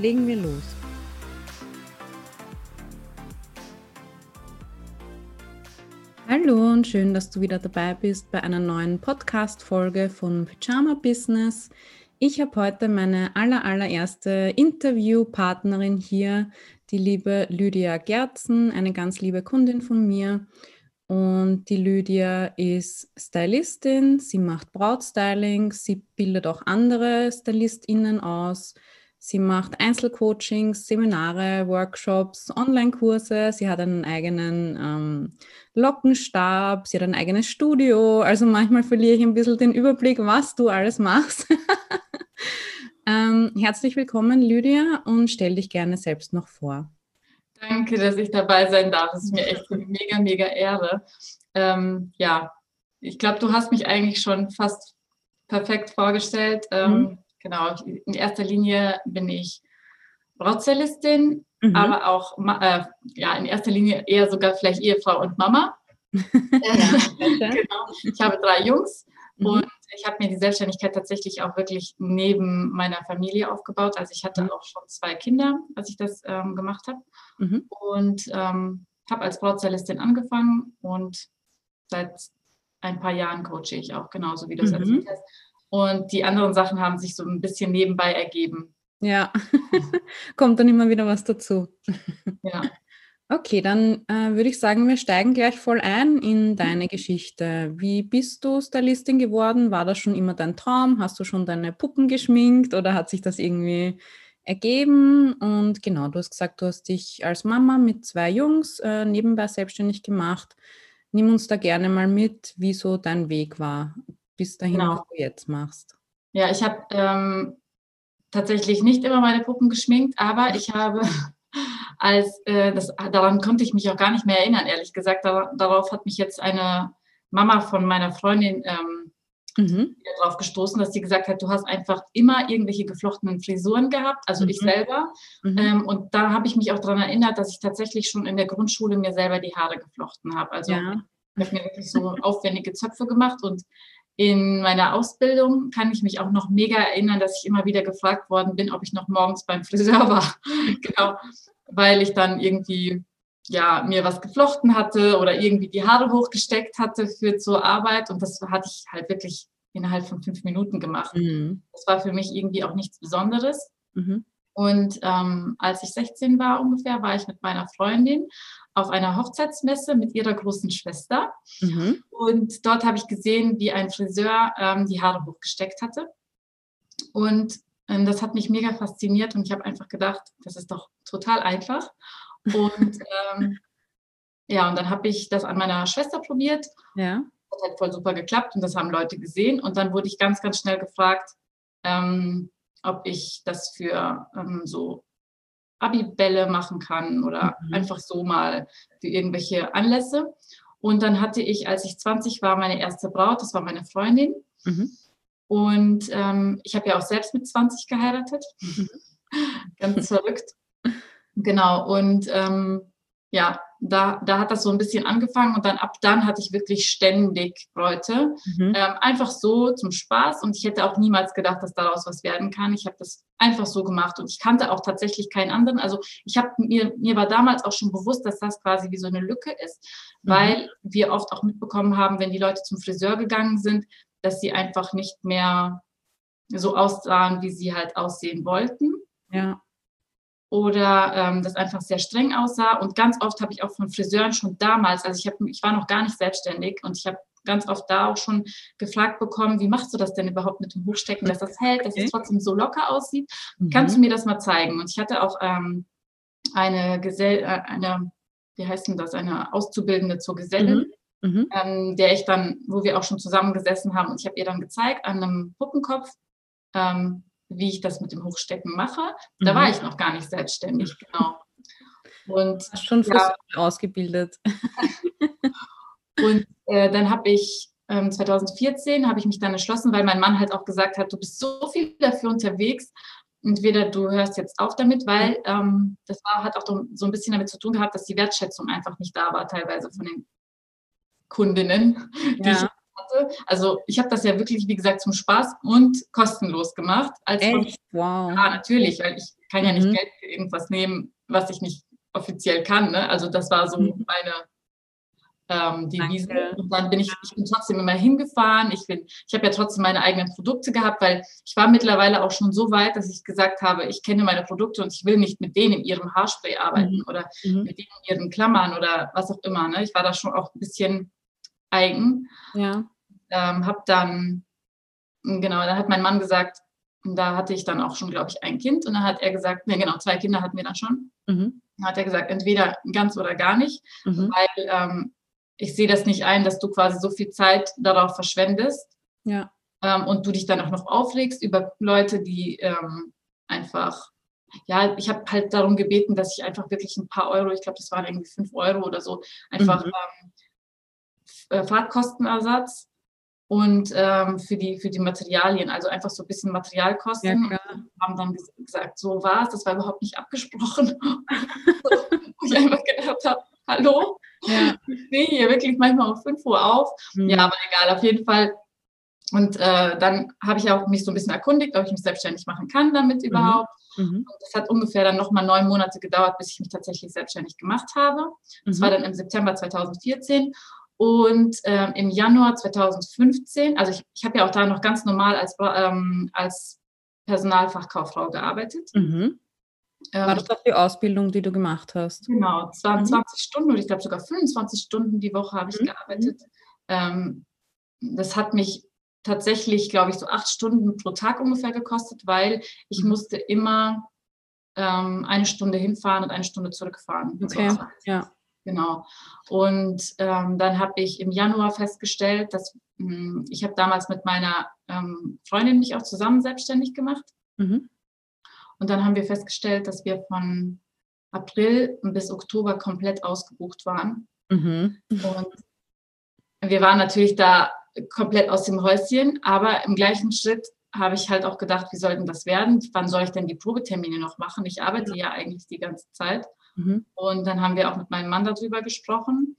Legen wir los. Hallo und schön, dass du wieder dabei bist bei einer neuen Podcast-Folge von Pyjama Business. Ich habe heute meine aller, allererste Interviewpartnerin hier, die liebe Lydia Gerzen, eine ganz liebe Kundin von mir. Und die Lydia ist Stylistin, sie macht Brautstyling, sie bildet auch andere StylistInnen aus. Sie macht Einzelcoachings, Seminare, Workshops, Online-Kurse. Sie hat einen eigenen ähm, Lockenstab, sie hat ein eigenes Studio. Also manchmal verliere ich ein bisschen den Überblick, was du alles machst. ähm, herzlich willkommen, Lydia, und stell dich gerne selbst noch vor. Danke, dass ich dabei sein darf. Das ist mir echt eine mega, mega Ehre. Ähm, ja, ich glaube, du hast mich eigentlich schon fast perfekt vorgestellt. Ähm, mhm. Genau, in erster Linie bin ich Brautzellistin, mhm. aber auch äh, ja, in erster Linie eher sogar vielleicht Ehefrau und Mama. ja, genau. Ich habe drei Jungs mhm. und ich habe mir die Selbstständigkeit tatsächlich auch wirklich neben meiner Familie aufgebaut. Also ich hatte mhm. auch schon zwei Kinder, als ich das ähm, gemacht habe. Mhm. Und ähm, habe als Brautzellistin angefangen und seit ein paar Jahren coache ich auch, genauso wie du es mhm. erzählt hast. Und die anderen Sachen haben sich so ein bisschen nebenbei ergeben. Ja, kommt dann immer wieder was dazu. Ja. Okay, dann äh, würde ich sagen, wir steigen gleich voll ein in deine Geschichte. Wie bist du Stylistin geworden? War das schon immer dein Traum? Hast du schon deine Puppen geschminkt oder hat sich das irgendwie ergeben? Und genau, du hast gesagt, du hast dich als Mama mit zwei Jungs äh, nebenbei selbstständig gemacht. Nimm uns da gerne mal mit, wie so dein Weg war bis dahin, genau. was du jetzt machst? Ja, ich habe ähm, tatsächlich nicht immer meine Puppen geschminkt, aber ich habe als äh, das, daran konnte ich mich auch gar nicht mehr erinnern, ehrlich gesagt. Da, darauf hat mich jetzt eine Mama von meiner Freundin ähm, mhm. darauf gestoßen, dass sie gesagt hat, du hast einfach immer irgendwelche geflochtenen Frisuren gehabt, also mhm. ich selber. Mhm. Ähm, und da habe ich mich auch daran erinnert, dass ich tatsächlich schon in der Grundschule mir selber die Haare geflochten habe. Also ja. ich habe mir wirklich so aufwendige Zöpfe gemacht und in meiner Ausbildung kann ich mich auch noch mega erinnern, dass ich immer wieder gefragt worden bin, ob ich noch morgens beim Friseur war. genau, weil ich dann irgendwie ja mir was geflochten hatte oder irgendwie die Haare hochgesteckt hatte für zur Arbeit und das hatte ich halt wirklich innerhalb von fünf Minuten gemacht. Mhm. Das war für mich irgendwie auch nichts Besonderes. Mhm. Und ähm, als ich 16 war ungefähr, war ich mit meiner Freundin auf einer Hochzeitsmesse mit ihrer großen Schwester. Mhm. Und dort habe ich gesehen, wie ein Friseur ähm, die Haare hochgesteckt hatte. Und ähm, das hat mich mega fasziniert und ich habe einfach gedacht, das ist doch total einfach. Und ähm, ja, und dann habe ich das an meiner Schwester probiert. Ja. Das hat voll super geklappt und das haben Leute gesehen. Und dann wurde ich ganz, ganz schnell gefragt, ähm, ob ich das für ähm, so Abibälle machen kann oder mhm. einfach so mal für irgendwelche Anlässe. Und dann hatte ich, als ich 20 war, meine erste Braut, das war meine Freundin. Mhm. Und ähm, ich habe ja auch selbst mit 20 geheiratet. Mhm. Ganz verrückt. Genau. Und ähm, ja, da, da hat das so ein bisschen angefangen und dann ab dann hatte ich wirklich ständig Bräute. Mhm. Ähm, einfach so zum Spaß und ich hätte auch niemals gedacht, dass daraus was werden kann. Ich habe das einfach so gemacht und ich kannte auch tatsächlich keinen anderen. Also ich habe mir, mir war damals auch schon bewusst, dass das quasi wie so eine Lücke ist, mhm. weil wir oft auch mitbekommen haben, wenn die Leute zum Friseur gegangen sind, dass sie einfach nicht mehr so aussahen, wie sie halt aussehen wollten. Ja oder ähm, das einfach sehr streng aussah. Und ganz oft habe ich auch von Friseuren schon damals, also ich, hab, ich war noch gar nicht selbstständig und ich habe ganz oft da auch schon gefragt bekommen, wie machst du das denn überhaupt mit dem Hochstecken, dass das hält, dass es trotzdem so locker aussieht. Mhm. Kannst du mir das mal zeigen? Und ich hatte auch ähm, eine Gesell, äh, eine, wie heißt denn das, eine Auszubildende zur Gesellin. Mhm. Mhm. Ähm, der ich dann, wo wir auch schon zusammengesessen haben und ich habe ihr dann gezeigt an einem Puppenkopf, ähm, wie ich das mit dem Hochstecken mache. Da mhm. war ich noch gar nicht selbstständig, genau. Und schon ja, ausgebildet. und äh, dann habe ich ähm, 2014 habe ich mich dann entschlossen, weil mein Mann halt auch gesagt hat, du bist so viel dafür unterwegs. Entweder du hörst jetzt auf damit, weil ähm, das war, hat auch so ein bisschen damit zu tun gehabt, dass die Wertschätzung einfach nicht da war, teilweise von den Kundinnen, die ja. ich hatte. Also ich habe das ja wirklich, wie gesagt, zum Spaß und kostenlos gemacht. Als Echt? Wow. Ja, natürlich, weil ich kann ja nicht mhm. Geld für irgendwas nehmen, was ich nicht offiziell kann. Ne? Also das war so mhm. meine ähm, Devise. Und dann bin ich, ich bin trotzdem immer hingefahren. Ich bin, ich habe ja trotzdem meine eigenen Produkte gehabt, weil ich war mittlerweile auch schon so weit, dass ich gesagt habe, ich kenne meine Produkte und ich will nicht mit denen in ihrem Haarspray arbeiten mhm. oder mhm. mit denen in ihren Klammern oder was auch immer. Ne? Ich war da schon auch ein bisschen eigen. Ja. Ähm, habe dann, genau, da hat mein Mann gesagt, da hatte ich dann auch schon, glaube ich, ein Kind und dann hat er gesagt, ne, genau, zwei Kinder hatten wir dann schon. Mhm. Dann hat er gesagt, entweder ganz oder gar nicht, mhm. weil ähm, ich sehe das nicht ein, dass du quasi so viel Zeit darauf verschwendest. Ja. Ähm, und du dich dann auch noch aufregst über Leute, die ähm, einfach, ja, ich habe halt darum gebeten, dass ich einfach wirklich ein paar Euro, ich glaube, das waren irgendwie fünf Euro oder so, einfach mhm. ähm, äh, Fahrtkostenersatz und ähm, für, die, für die Materialien, also einfach so ein bisschen Materialkosten. Ja, haben dann gesagt, so war es, das war überhaupt nicht abgesprochen. Wo ich einfach gedacht habe, hallo, ja. ich stehe hier wirklich manchmal um 5 Uhr auf. Mhm. Ja, aber egal, auf jeden Fall. Und äh, dann habe ich auch mich so ein bisschen erkundigt, ob ich mich selbstständig machen kann damit mhm. überhaupt. Mhm. Das hat ungefähr dann nochmal neun Monate gedauert, bis ich mich tatsächlich selbstständig gemacht habe. Das war mhm. dann im September 2014. Und ähm, im Januar 2015, also ich, ich habe ja auch da noch ganz normal als, ähm, als Personalfachkauffrau gearbeitet. Mhm. Ähm, War das auch die Ausbildung, die du gemacht hast? Genau, es waren mhm. 20 Stunden oder ich glaube sogar 25 Stunden die Woche habe ich mhm. gearbeitet. Ähm, das hat mich tatsächlich, glaube ich, so acht Stunden pro Tag ungefähr gekostet, weil ich mhm. musste immer ähm, eine Stunde hinfahren und eine Stunde zurückfahren. Okay, ja. Genau. Und ähm, dann habe ich im Januar festgestellt, dass mh, hm, ich habe damals mit meiner ähm, Freundin mich auch zusammen selbstständig gemacht. Mhm. Und dann haben wir festgestellt, dass wir von April bis Oktober komplett ausgebucht waren. Mhm. Und wir waren natürlich da komplett aus dem Häuschen, aber im gleichen Schritt habe ich halt auch gedacht, wie sollten das werden? Wann soll ich denn die Probetermine noch machen? Ich arbeite ja eigentlich die ganze Zeit. Mhm. Und dann haben wir auch mit meinem Mann darüber gesprochen.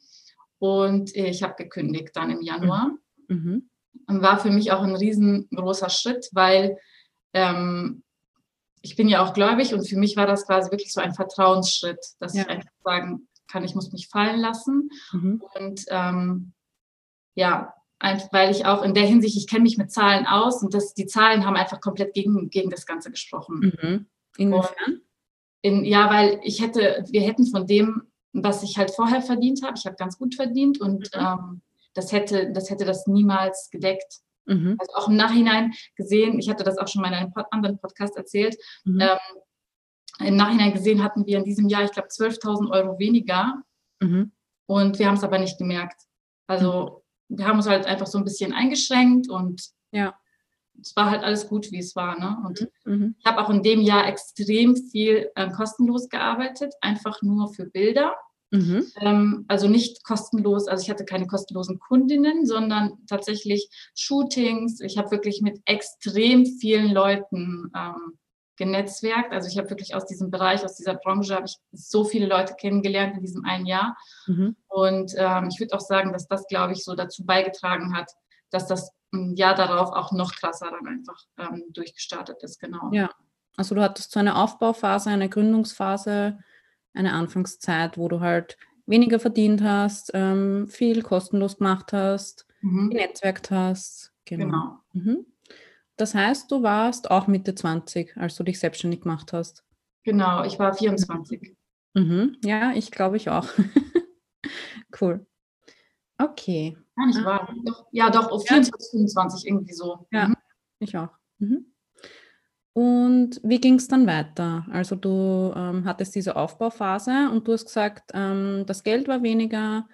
Und ich habe gekündigt dann im Januar. Mhm. Und war für mich auch ein riesengroßer Schritt, weil ähm, ich bin ja auch gläubig und für mich war das quasi wirklich so ein Vertrauensschritt, dass ja. ich einfach sagen kann, ich muss mich fallen lassen. Mhm. Und ähm, ja, einfach weil ich auch in der Hinsicht, ich kenne mich mit Zahlen aus und das, die Zahlen haben einfach komplett gegen, gegen das Ganze gesprochen. Mhm. Inwiefern? In, ja, weil ich hätte, wir hätten von dem, was ich halt vorher verdient habe, ich habe ganz gut verdient und mhm. ähm, das hätte, das hätte das niemals gedeckt. Mhm. Also auch im Nachhinein gesehen, ich hatte das auch schon mal in einem anderen Podcast erzählt, mhm. ähm, im Nachhinein gesehen hatten wir in diesem Jahr, ich glaube, 12.000 Euro weniger mhm. und wir haben es aber nicht gemerkt. Also mhm. wir haben uns halt einfach so ein bisschen eingeschränkt und ja es war halt alles gut, wie es war. Ne? Und mhm. mhm. ich habe auch in dem Jahr extrem viel äh, kostenlos gearbeitet, einfach nur für Bilder. Mhm. Ähm, also nicht kostenlos, also ich hatte keine kostenlosen Kundinnen, sondern tatsächlich Shootings. Ich habe wirklich mit extrem vielen Leuten ähm, genetzwerkt. Also ich habe wirklich aus diesem Bereich, aus dieser Branche, habe ich so viele Leute kennengelernt in diesem einen Jahr. Mhm. Und ähm, ich würde auch sagen, dass das, glaube ich, so dazu beigetragen hat, dass das ein Jahr darauf auch noch krasser dann einfach ähm, durchgestartet ist, genau. Ja, also du hattest so eine Aufbauphase, eine Gründungsphase, eine Anfangszeit, wo du halt weniger verdient hast, ähm, viel kostenlos gemacht hast, mhm. genetzwerkt hast. Genau. genau. Mhm. Das heißt, du warst auch Mitte 20, als du dich selbstständig gemacht hast. Genau, ich war 24. Mhm. Ja, ich glaube ich auch. cool. Okay. Ja, nicht wahr. Doch, ja, doch, auf 24, ja. 25 irgendwie so. Ja, mhm. ich auch. Mhm. Und wie ging es dann weiter? Also du ähm, hattest diese Aufbauphase und du hast gesagt, ähm, das Geld war weniger,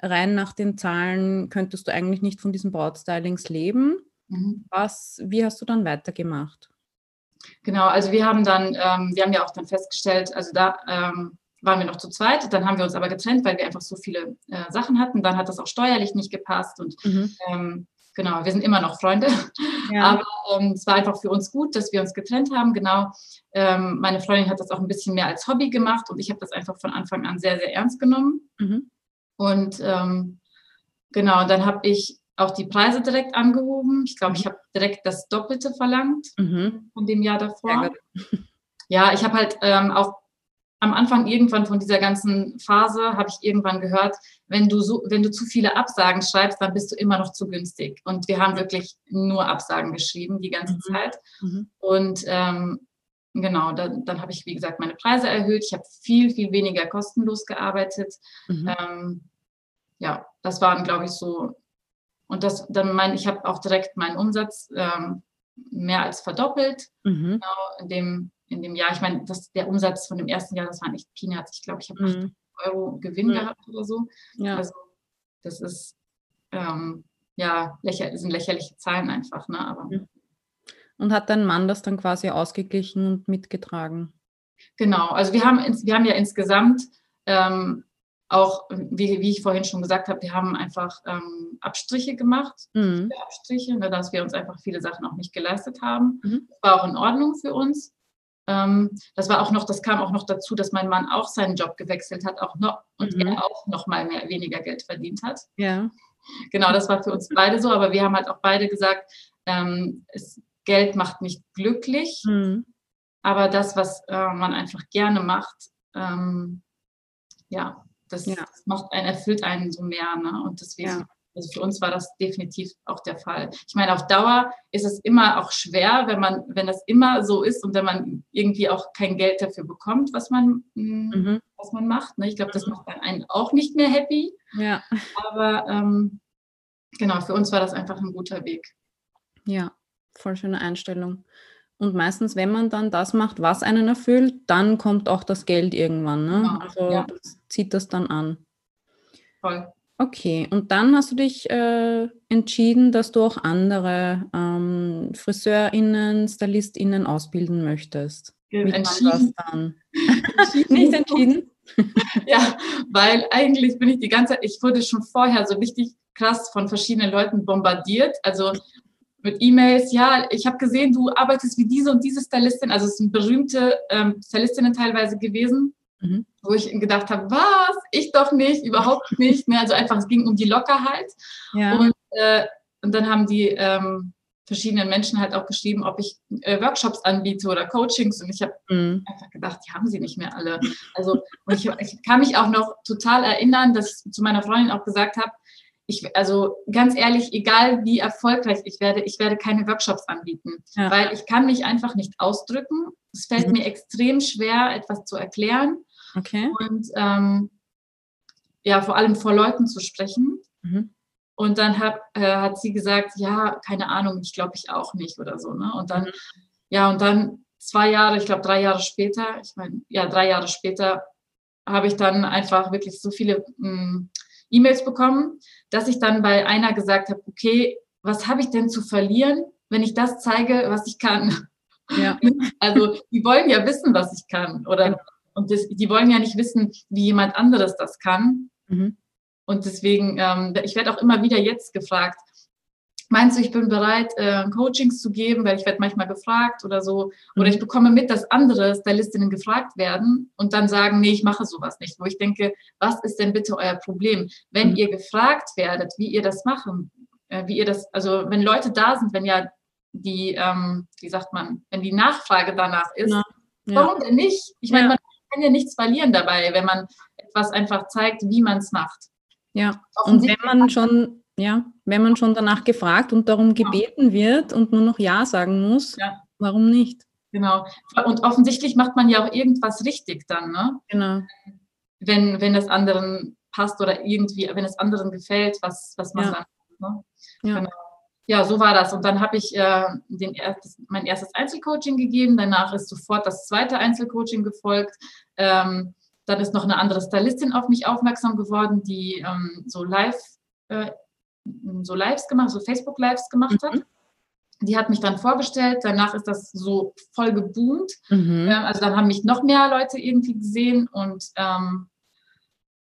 rein nach den Zahlen könntest du eigentlich nicht von diesen Brautstylings leben. Mhm. Was, wie hast du dann weitergemacht? Genau, also wir haben dann, ähm, wir haben ja auch dann festgestellt, also da ähm, waren wir noch zu zweit, dann haben wir uns aber getrennt, weil wir einfach so viele äh, Sachen hatten. Dann hat das auch steuerlich nicht gepasst und mhm. ähm, genau, wir sind immer noch Freunde. Ja. Aber ähm, es war einfach für uns gut, dass wir uns getrennt haben. Genau, ähm, meine Freundin hat das auch ein bisschen mehr als Hobby gemacht und ich habe das einfach von Anfang an sehr, sehr ernst genommen. Mhm. Und ähm, genau, dann habe ich auch die Preise direkt angehoben. Ich glaube, ich habe direkt das Doppelte verlangt mhm. von dem Jahr davor. Ja, ich habe halt ähm, auch am Anfang irgendwann von dieser ganzen Phase habe ich irgendwann gehört, wenn du so, wenn du zu viele Absagen schreibst, dann bist du immer noch zu günstig. Und wir haben wirklich nur Absagen geschrieben die ganze mhm. Zeit. Mhm. Und ähm, genau, dann, dann habe ich, wie gesagt, meine Preise erhöht. Ich habe viel, viel weniger kostenlos gearbeitet. Mhm. Ähm, ja, das waren, glaube ich, so. Und das, dann mein, ich habe auch direkt meinen Umsatz ähm, mehr als verdoppelt. Mhm. Genau, in dem in dem Jahr. Ich meine, das, der Umsatz von dem ersten Jahr, das waren echt Peanuts. Ich glaube, ich habe mhm. Euro Gewinn mhm. gehabt oder so. Ja. Also das ist ähm, ja lächer sind lächerliche Zahlen einfach, ne? Aber mhm. und hat dein Mann das dann quasi ausgeglichen und mitgetragen? Genau, also wir haben, wir haben ja insgesamt ähm, auch, wie, wie ich vorhin schon gesagt habe, wir haben einfach ähm, Abstriche gemacht, mhm. Abstriche, ne, dass wir uns einfach viele Sachen auch nicht geleistet haben. Mhm. Das war auch in Ordnung für uns. Ähm, das war auch noch, das kam auch noch dazu, dass mein Mann auch seinen Job gewechselt hat, auch noch und mhm. er auch noch mal mehr weniger Geld verdient hat. Ja. Genau, das war für uns beide so, aber wir haben halt auch beide gesagt, ähm, es, Geld macht nicht glücklich, mhm. aber das, was äh, man einfach gerne macht, ähm, ja, das, ja. das, macht einen, erfüllt einen so mehr. Ne? Und deswegen ja. Also für uns war das definitiv auch der Fall. Ich meine, auf Dauer ist es immer auch schwer, wenn man, wenn das immer so ist und wenn man irgendwie auch kein Geld dafür bekommt, was man, mm, mhm. was man macht. Ne? Ich glaube, das macht einen auch nicht mehr happy. Ja. Aber ähm, genau, für uns war das einfach ein guter Weg. Ja, voll schöne Einstellung. Und meistens, wenn man dann das macht, was einen erfüllt, dann kommt auch das Geld irgendwann. Ne? Genau, also ja. das zieht das dann an. Voll. Okay, und dann hast du dich äh, entschieden, dass du auch andere ähm, FriseurInnen, StylistInnen ausbilden möchtest. Wie entschieden. das dann? Nicht entschieden? ja, weil eigentlich bin ich die ganze Zeit, ich wurde schon vorher so richtig krass von verschiedenen Leuten bombardiert. Also mit E-Mails, ja, ich habe gesehen, du arbeitest wie diese und diese Stylistin, also es sind berühmte ähm, Stylistinnen teilweise gewesen. Mhm. Wo ich gedacht habe, was? Ich doch nicht, überhaupt nicht. Ne? Also einfach, es ging um die Lockerheit. Ja. Und, äh, und dann haben die ähm, verschiedenen Menschen halt auch geschrieben, ob ich äh, Workshops anbiete oder Coachings. Und ich habe mhm. einfach gedacht, die haben sie nicht mehr alle. Also und ich, ich kann mich auch noch total erinnern, dass ich zu meiner Freundin auch gesagt habe, ich, also ganz ehrlich, egal wie erfolgreich ich werde, ich werde keine Workshops anbieten, ja. weil ich kann mich einfach nicht ausdrücken. Es fällt mhm. mir extrem schwer, etwas zu erklären. Okay. Und ähm, ja, vor allem vor Leuten zu sprechen. Mhm. Und dann hat, äh, hat sie gesagt, ja, keine Ahnung, ich glaube ich auch nicht oder so. Ne? Und dann, mhm. ja, und dann zwei Jahre, ich glaube drei Jahre später, ich meine, ja, drei Jahre später habe ich dann einfach wirklich so viele hm, E-Mails bekommen, dass ich dann bei einer gesagt habe, okay, was habe ich denn zu verlieren, wenn ich das zeige, was ich kann? Ja. Also die wollen ja wissen, was ich kann oder genau. Und das, die wollen ja nicht wissen, wie jemand anderes das kann. Mhm. Und deswegen, ähm, ich werde auch immer wieder jetzt gefragt, meinst du, ich bin bereit, äh, Coachings zu geben, weil ich werde manchmal gefragt oder so. Oder ich mhm. bekomme mit, dass andere Stylistinnen gefragt werden und dann sagen, nee, ich mache sowas nicht. Wo ich denke, was ist denn bitte euer Problem? Wenn mhm. ihr gefragt werdet, wie ihr das machen, äh, wie ihr das, also wenn Leute da sind, wenn ja die, ähm, wie sagt man, wenn die Nachfrage danach ist, ja. Ja. warum denn nicht? Ich meine, ja. man kann ja nichts verlieren dabei, wenn man etwas einfach zeigt, wie man es macht. Ja, und wenn man schon, ja, wenn man schon danach gefragt und darum gebeten wird und nur noch Ja sagen muss, ja. warum nicht? Genau. Und offensichtlich macht man ja auch irgendwas richtig dann, ne? Genau. Wenn, wenn es anderen passt oder irgendwie, wenn es anderen gefällt, was, was man ja. dann. Ne? Ja. Genau ja, so war das. Und dann habe ich äh, den erstes, mein erstes Einzelcoaching gegeben. Danach ist sofort das zweite Einzelcoaching gefolgt. Ähm, dann ist noch eine andere Stylistin auf mich aufmerksam geworden, die ähm, so live, äh, so Lives gemacht, so Facebook Lives gemacht mhm. hat. die hat mich dann vorgestellt. Danach ist das so voll geboomt. Mhm. Ähm, also dann haben mich noch mehr Leute irgendwie gesehen und ähm,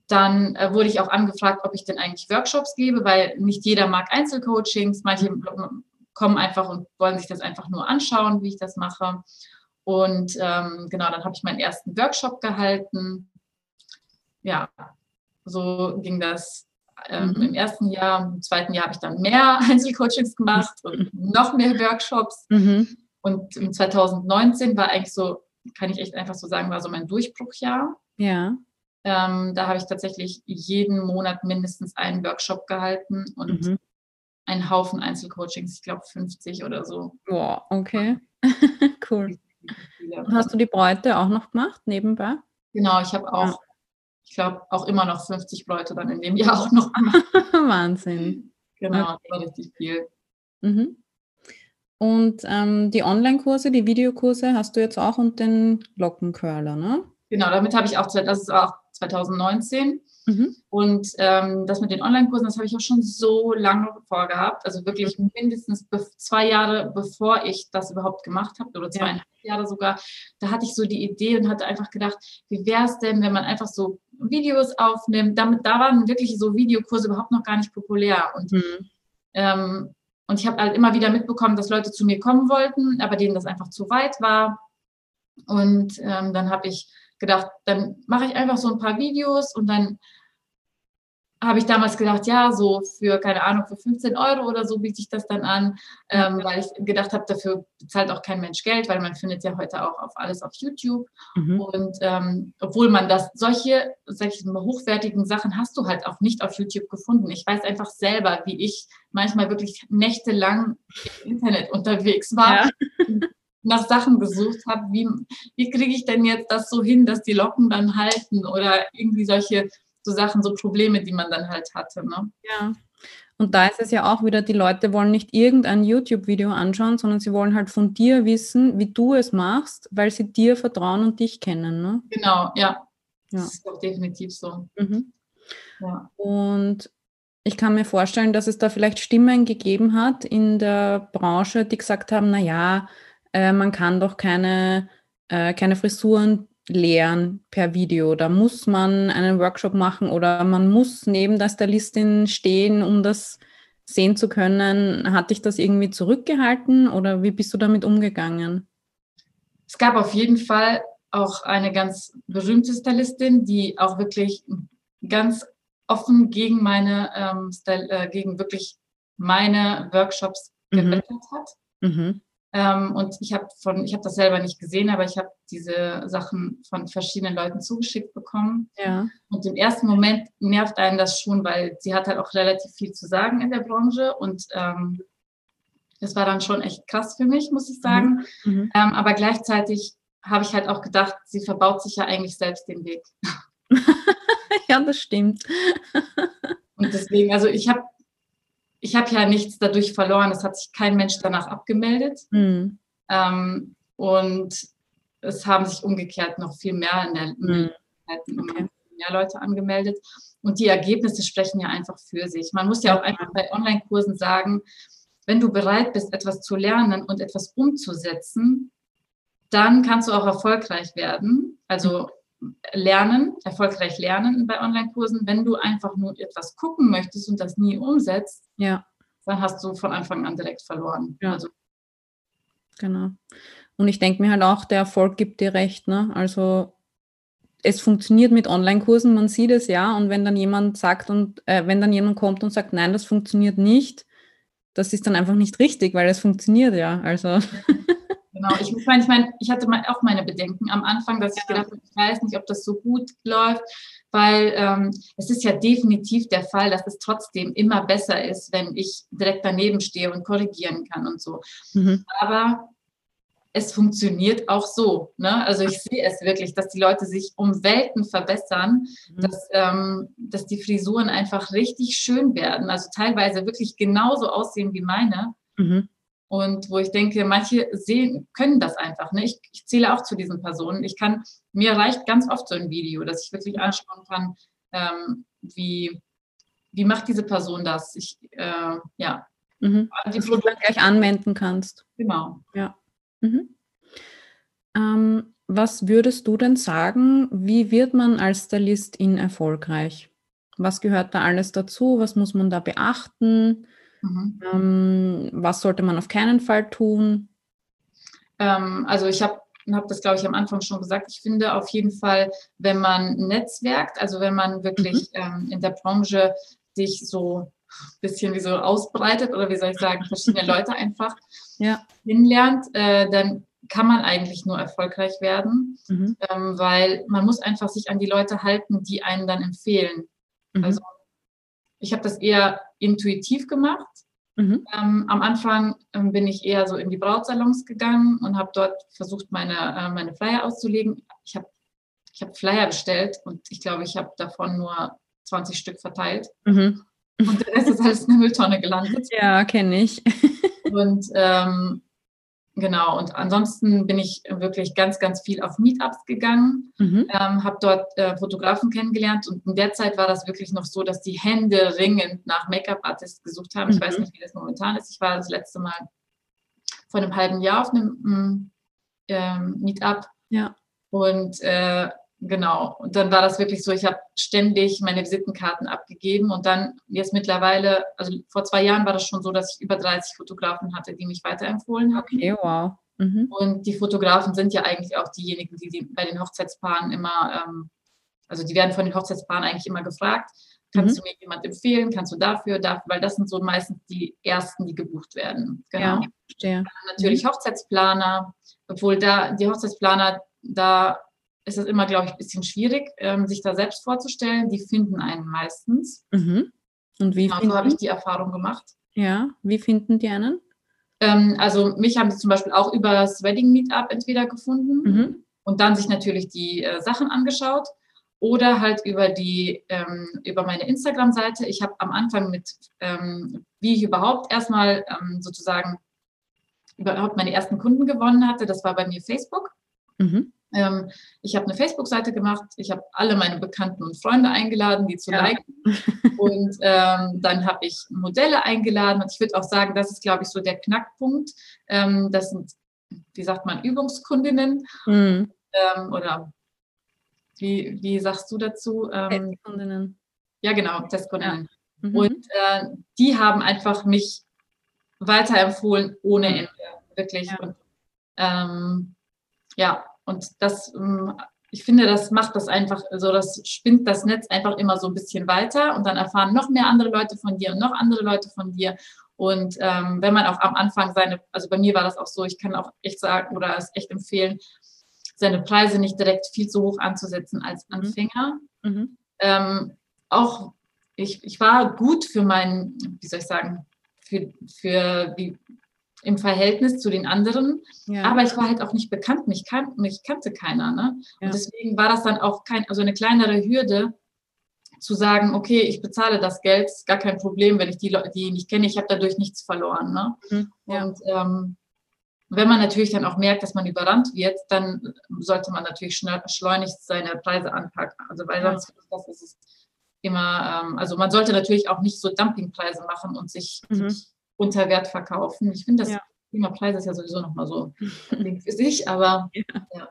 dann äh, wurde ich auch angefragt, ob ich denn eigentlich Workshops gebe, weil nicht jeder mag Einzelcoachings. Manche kommen einfach und wollen sich das einfach nur anschauen, wie ich das mache. Und ähm, genau, dann habe ich meinen ersten Workshop gehalten. Ja, so ging das ähm, mhm. im ersten Jahr. Im zweiten Jahr habe ich dann mehr Einzelcoachings gemacht und noch mehr Workshops. Mhm. Und im 2019 war eigentlich so, kann ich echt einfach so sagen, war so mein Durchbruchjahr. Ja. Ähm, da habe ich tatsächlich jeden Monat mindestens einen Workshop gehalten und mhm. einen Haufen Einzelcoachings, ich glaube 50 oder so. Boah, okay. cool. Und hast du die Bräute auch noch gemacht nebenbei? Genau, ich habe auch, ja. ich glaube, auch immer noch 50 Bräute dann in dem Jahr auch noch gemacht. Wahnsinn. Genau, okay. das war richtig viel. Mhm. Und ähm, die Online-Kurse, die Videokurse hast du jetzt auch und den Lockencurler, ne? Genau, damit habe ich auch, das ist auch 2019. Mhm. Und ähm, das mit den Online-Kursen, das habe ich auch schon so lange vorgehabt. Also wirklich mhm. mindestens zwei Jahre, bevor ich das überhaupt gemacht habe, oder zweieinhalb ja. Jahre sogar. Da hatte ich so die Idee und hatte einfach gedacht, wie wäre es denn, wenn man einfach so Videos aufnimmt? Damit, da waren wirklich so Videokurse überhaupt noch gar nicht populär. Und, mhm. ähm, und ich habe halt immer wieder mitbekommen, dass Leute zu mir kommen wollten, aber denen das einfach zu weit war. Und ähm, dann habe ich gedacht, dann mache ich einfach so ein paar Videos und dann habe ich damals gedacht, ja, so für, keine Ahnung, für 15 Euro oder so biete ich das dann an, ähm, weil ich gedacht habe, dafür bezahlt auch kein Mensch Geld, weil man findet ja heute auch auf alles auf YouTube. Mhm. Und ähm, obwohl man das, solche, sag ich mal, hochwertigen Sachen hast du halt auch nicht auf YouTube gefunden. Ich weiß einfach selber, wie ich manchmal wirklich nächtelang im Internet unterwegs war. Ja. Nach Sachen gesucht habe, wie, wie kriege ich denn jetzt das so hin, dass die Locken dann halten oder irgendwie solche so Sachen, so Probleme, die man dann halt hatte. Ne? Ja. Und da ist es ja auch wieder, die Leute wollen nicht irgendein YouTube-Video anschauen, sondern sie wollen halt von dir wissen, wie du es machst, weil sie dir vertrauen und dich kennen. Ne? Genau, ja. ja. Das ist auch definitiv so. Mhm. Ja. Und ich kann mir vorstellen, dass es da vielleicht Stimmen gegeben hat in der Branche, die gesagt haben, naja, äh, man kann doch keine, äh, keine Frisuren lehren per Video. Da muss man einen Workshop machen oder man muss neben der Stylistin stehen, um das sehen zu können. Hat dich das irgendwie zurückgehalten oder wie bist du damit umgegangen? Es gab auf jeden Fall auch eine ganz berühmte Stylistin, die auch wirklich ganz offen gegen meine, ähm, Style, äh, gegen wirklich meine Workshops mhm. gewettert hat. Mhm. Ähm, und ich habe von, ich habe das selber nicht gesehen, aber ich habe diese Sachen von verschiedenen Leuten zugeschickt bekommen. Ja. Und im ersten Moment nervt einen das schon, weil sie hat halt auch relativ viel zu sagen in der Branche und ähm, das war dann schon echt krass für mich, muss ich sagen. Mhm. mhm. Ähm, aber gleichzeitig habe ich halt auch gedacht, sie verbaut sich ja eigentlich selbst den Weg. ja, das stimmt. und deswegen, also ich habe ich habe ja nichts dadurch verloren. Es hat sich kein Mensch danach abgemeldet. Mhm. Ähm, und es haben sich umgekehrt noch viel mehr in der mhm. okay. mehr Leute angemeldet. Und die Ergebnisse sprechen ja einfach für sich. Man muss ja auch einfach bei Online-Kursen sagen, wenn du bereit bist, etwas zu lernen und etwas umzusetzen, dann kannst du auch erfolgreich werden. Also lernen, erfolgreich lernen bei Online-Kursen. Wenn du einfach nur etwas gucken möchtest und das nie umsetzt, ja. dann hast du von Anfang an direkt verloren. Ja. Also, genau. Und ich denke mir halt auch, der Erfolg gibt dir recht. Ne? Also es funktioniert mit Online-Kursen, man sieht es ja. Und wenn dann jemand sagt und äh, wenn dann jemand kommt und sagt, nein, das funktioniert nicht, das ist dann einfach nicht richtig, weil es funktioniert ja. Also Genau, ich meine, ich meine, ich hatte auch meine Bedenken am Anfang, dass ich gedacht habe, ich weiß nicht, ob das so gut läuft, weil ähm, es ist ja definitiv der Fall, dass es trotzdem immer besser ist, wenn ich direkt daneben stehe und korrigieren kann und so. Mhm. Aber es funktioniert auch so. Ne? Also ich sehe es wirklich, dass die Leute sich um Welten verbessern, mhm. dass, ähm, dass die Frisuren einfach richtig schön werden, also teilweise wirklich genauso aussehen wie meine. Mhm. Und wo ich denke, manche sehen, können das einfach. Ne? Ich, ich zähle auch zu diesen Personen. Ich kann, mir reicht ganz oft so ein Video, dass ich wirklich anschauen kann, ähm, wie, wie macht diese Person das? Ich, äh, ja, Mhm. Die du dann gleich anwenden kannst. Genau. Ja. Mhm. Ähm, was würdest du denn sagen, wie wird man als Stylistin erfolgreich? Was gehört da alles dazu? Was muss man da beachten? Mhm. Ähm, was sollte man auf keinen Fall tun? Ähm, also ich habe habe das, glaube ich, am Anfang schon gesagt. Ich finde auf jeden Fall, wenn man netzwerkt, also wenn man wirklich mhm. ähm, in der Branche sich so ein bisschen wie so ausbreitet oder wie soll ich sagen, verschiedene Leute einfach ja. kennenlernt, äh, dann kann man eigentlich nur erfolgreich werden, mhm. ähm, weil man muss einfach sich an die Leute halten, die einen dann empfehlen. Mhm. Also ich habe das eher intuitiv gemacht. Mhm. Ähm, am Anfang ähm, bin ich eher so in die Brautsalons gegangen und habe dort versucht, meine, äh, meine Flyer auszulegen. Ich habe ich hab Flyer bestellt und ich glaube, ich habe davon nur 20 Stück verteilt. Mhm. Und der Rest ist alles in der Mülltonne gelandet. Ja, kenne ich. und ähm, Genau, und ansonsten bin ich wirklich ganz, ganz viel auf Meetups gegangen, mhm. ähm, habe dort äh, Fotografen kennengelernt und in der Zeit war das wirklich noch so, dass die Hände ringend nach Make-up-Artists gesucht haben. Mhm. Ich weiß mhm. nicht, wie das momentan ist. Ich war das letzte Mal vor einem halben Jahr auf einem mm, ähm, Meetup. Ja. Und äh, Genau. Und dann war das wirklich so, ich habe ständig meine Visitenkarten abgegeben und dann jetzt mittlerweile, also vor zwei Jahren war das schon so, dass ich über 30 Fotografen hatte, die mich weiterempfohlen haben. Okay, wow. Mhm. Und die Fotografen sind ja eigentlich auch diejenigen, die, die bei den Hochzeitspaaren immer, ähm, also die werden von den Hochzeitspaaren eigentlich immer gefragt, kannst mhm. du mir jemand empfehlen, kannst du dafür, dafür, weil das sind so meistens die ersten, die gebucht werden. Genau. Ja, verstehe. Natürlich mhm. Hochzeitsplaner, obwohl da die Hochzeitsplaner, da ist es immer, glaube ich, ein bisschen schwierig, ähm, sich da selbst vorzustellen. Die finden einen meistens. Mhm. Und wie genau, so habe ich die Erfahrung gemacht. Ja, wie finden die einen? Ähm, also mich haben sie zum Beispiel auch über das Wedding Meetup entweder gefunden mhm. und dann sich natürlich die äh, Sachen angeschaut oder halt über die ähm, über meine Instagram-Seite. Ich habe am Anfang mit, ähm, wie ich überhaupt erstmal ähm, sozusagen überhaupt meine ersten Kunden gewonnen hatte, das war bei mir Facebook. Mhm. Ähm, ich habe eine Facebook-Seite gemacht, ich habe alle meine Bekannten und Freunde eingeladen, die zu ja. liken. Und ähm, dann habe ich Modelle eingeladen. Und ich würde auch sagen, das ist, glaube ich, so der Knackpunkt. Ähm, das sind, wie sagt man, Übungskundinnen. Mhm. Ähm, oder wie, wie sagst du dazu? Ähm, Testkundinnen. Ja, genau, Testkundinnen. Ja. Mhm. Und äh, die haben einfach mich weiterempfohlen ohne mhm. Ende. Wirklich. Ja. Und, ähm, ja, und das, ähm, ich finde, das macht das einfach, so das spinnt das Netz einfach immer so ein bisschen weiter und dann erfahren noch mehr andere Leute von dir und noch andere Leute von dir. Und ähm, wenn man auch am Anfang seine, also bei mir war das auch so, ich kann auch echt sagen oder es echt empfehlen, seine Preise nicht direkt viel zu hoch anzusetzen als mhm. Anfänger. Mhm. Ähm, auch ich, ich war gut für meinen, wie soll ich sagen, für, für die im Verhältnis zu den anderen. Ja. Aber ich war halt auch nicht bekannt, mich, kan mich kannte keiner. Ne? Ja. Und deswegen war das dann auch kein, also eine kleinere Hürde, zu sagen, okay, ich bezahle das Geld, ist gar kein Problem, wenn ich die Leute, die nicht kenne, ich habe dadurch nichts verloren. Ne? Mhm. Ja. Und ähm, wenn man natürlich dann auch merkt, dass man überrannt wird, dann sollte man natürlich schnell, schleunigst seine Preise anpacken. Also weil sonst das ist es immer, ähm, also man sollte natürlich auch nicht so Dumpingpreise machen und sich, mhm. sich unter Wert verkaufen. Ich finde das ja. Thema Preis ist ja sowieso nochmal so für sich, aber ja. ja.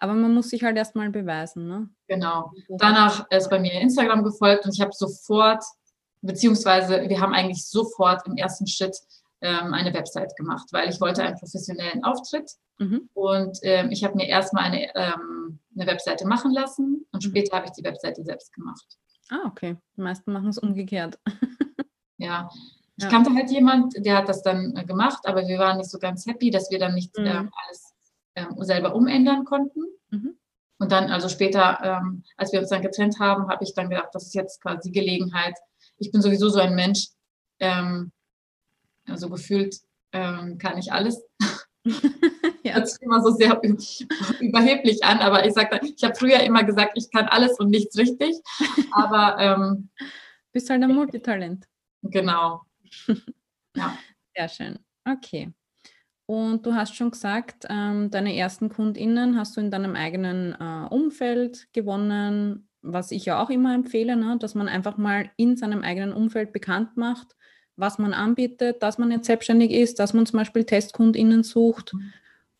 Aber man muss sich halt erstmal beweisen, ne? Genau. Danach ist bei mir Instagram gefolgt und ich habe sofort, beziehungsweise wir haben eigentlich sofort im ersten Schritt ähm, eine Website gemacht, weil ich wollte einen professionellen Auftritt mhm. und ähm, ich habe mir erstmal eine, ähm, eine Webseite machen lassen und mhm. später habe ich die Webseite selbst gemacht. Ah, okay. Die meisten machen es umgekehrt. ja, ich ja. kannte halt jemand, der hat das dann äh, gemacht, aber wir waren nicht so ganz happy, dass wir dann nicht mhm. ähm, alles ähm, selber umändern konnten. Mhm. Und dann, also später, ähm, als wir uns dann getrennt haben, habe ich dann gedacht, das ist jetzt quasi die Gelegenheit. Ich bin sowieso so ein Mensch, ähm, also gefühlt ähm, kann ich alles. ja. Hört sich immer so sehr überheblich an, aber ich sage, ich habe früher immer gesagt, ich kann alles und nichts richtig. Aber ähm, bist halt ein Multitalent. Genau. Ja. Sehr schön. Okay. Und du hast schon gesagt, ähm, deine ersten KundInnen hast du in deinem eigenen äh, Umfeld gewonnen, was ich ja auch immer empfehle, ne? dass man einfach mal in seinem eigenen Umfeld bekannt macht, was man anbietet, dass man jetzt selbstständig ist, dass man zum Beispiel TestkundInnen sucht. Mhm.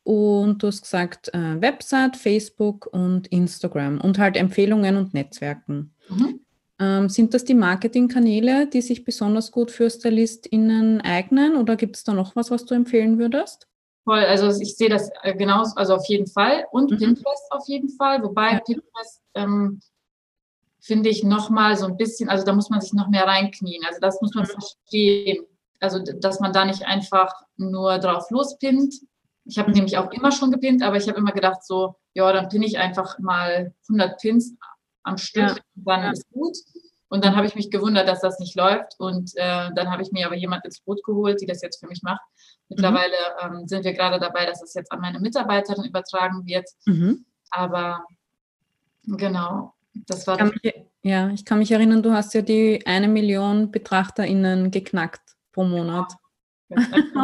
Und du hast gesagt, äh, Website, Facebook und Instagram und halt Empfehlungen und Netzwerken. Mhm. Ähm, sind das die Marketingkanäle, die sich besonders gut für StylistInnen eignen oder gibt es da noch was, was du empfehlen würdest? Voll, also ich sehe das äh, genauso, also auf jeden Fall und mhm. Pinterest auf jeden Fall, wobei ja. Pinterest ähm, finde ich nochmal so ein bisschen, also da muss man sich noch mehr reinknien, also das muss man mhm. verstehen, also dass man da nicht einfach nur drauf lospinnt. Ich habe mhm. nämlich auch immer schon gepinnt, aber ich habe immer gedacht so, ja, dann pinne ich einfach mal 100 Pins am Stück, ja. dann ist gut. Und dann habe ich mich gewundert, dass das nicht läuft. Und äh, dann habe ich mir aber jemand ins Boot geholt, die das jetzt für mich macht. Mittlerweile mhm. ähm, sind wir gerade dabei, dass es jetzt an meine Mitarbeiterin übertragen wird. Mhm. Aber genau, das war. das. Mich, ja, ich kann mich erinnern, du hast ja die eine Million BetrachterInnen geknackt pro Monat. Ja.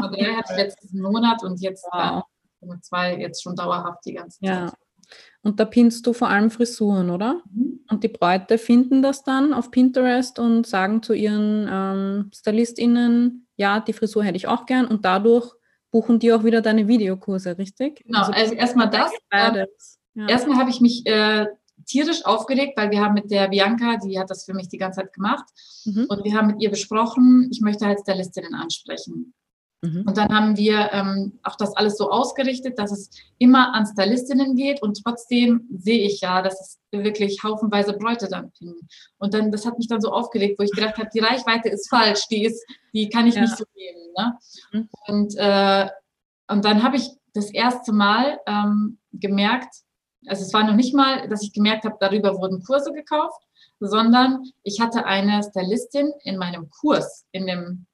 Der hatte letzten Monat und jetzt wow. zwei jetzt schon dauerhaft die ganze Zeit. Ja. Und da pinnst du vor allem Frisuren, oder? Mhm. Und die Bräute finden das dann auf Pinterest und sagen zu ihren ähm, StylistInnen, ja, die Frisur hätte ich auch gern und dadurch buchen die auch wieder deine Videokurse, richtig? Genau, also, also erstmal das. Ähm, ja. Erstmal habe ich mich äh, tierisch aufgeregt, weil wir haben mit der Bianca, die hat das für mich die ganze Zeit gemacht, mhm. und wir haben mit ihr besprochen, ich möchte halt Stylistinnen ansprechen. Mhm. Und dann haben wir ähm, auch das alles so ausgerichtet, dass es immer an Stylistinnen geht und trotzdem sehe ich ja, dass es wirklich haufenweise Bräute dann finden. Und dann, das hat mich dann so aufgelegt, wo ich gedacht habe, die Reichweite ist falsch, die ist, die kann ich ja. nicht so nehmen. Ne? Mhm. Und, äh, und dann habe ich das erste Mal ähm, gemerkt, also es war noch nicht mal, dass ich gemerkt habe, darüber wurden Kurse gekauft, sondern ich hatte eine Stylistin in meinem Kurs, in dem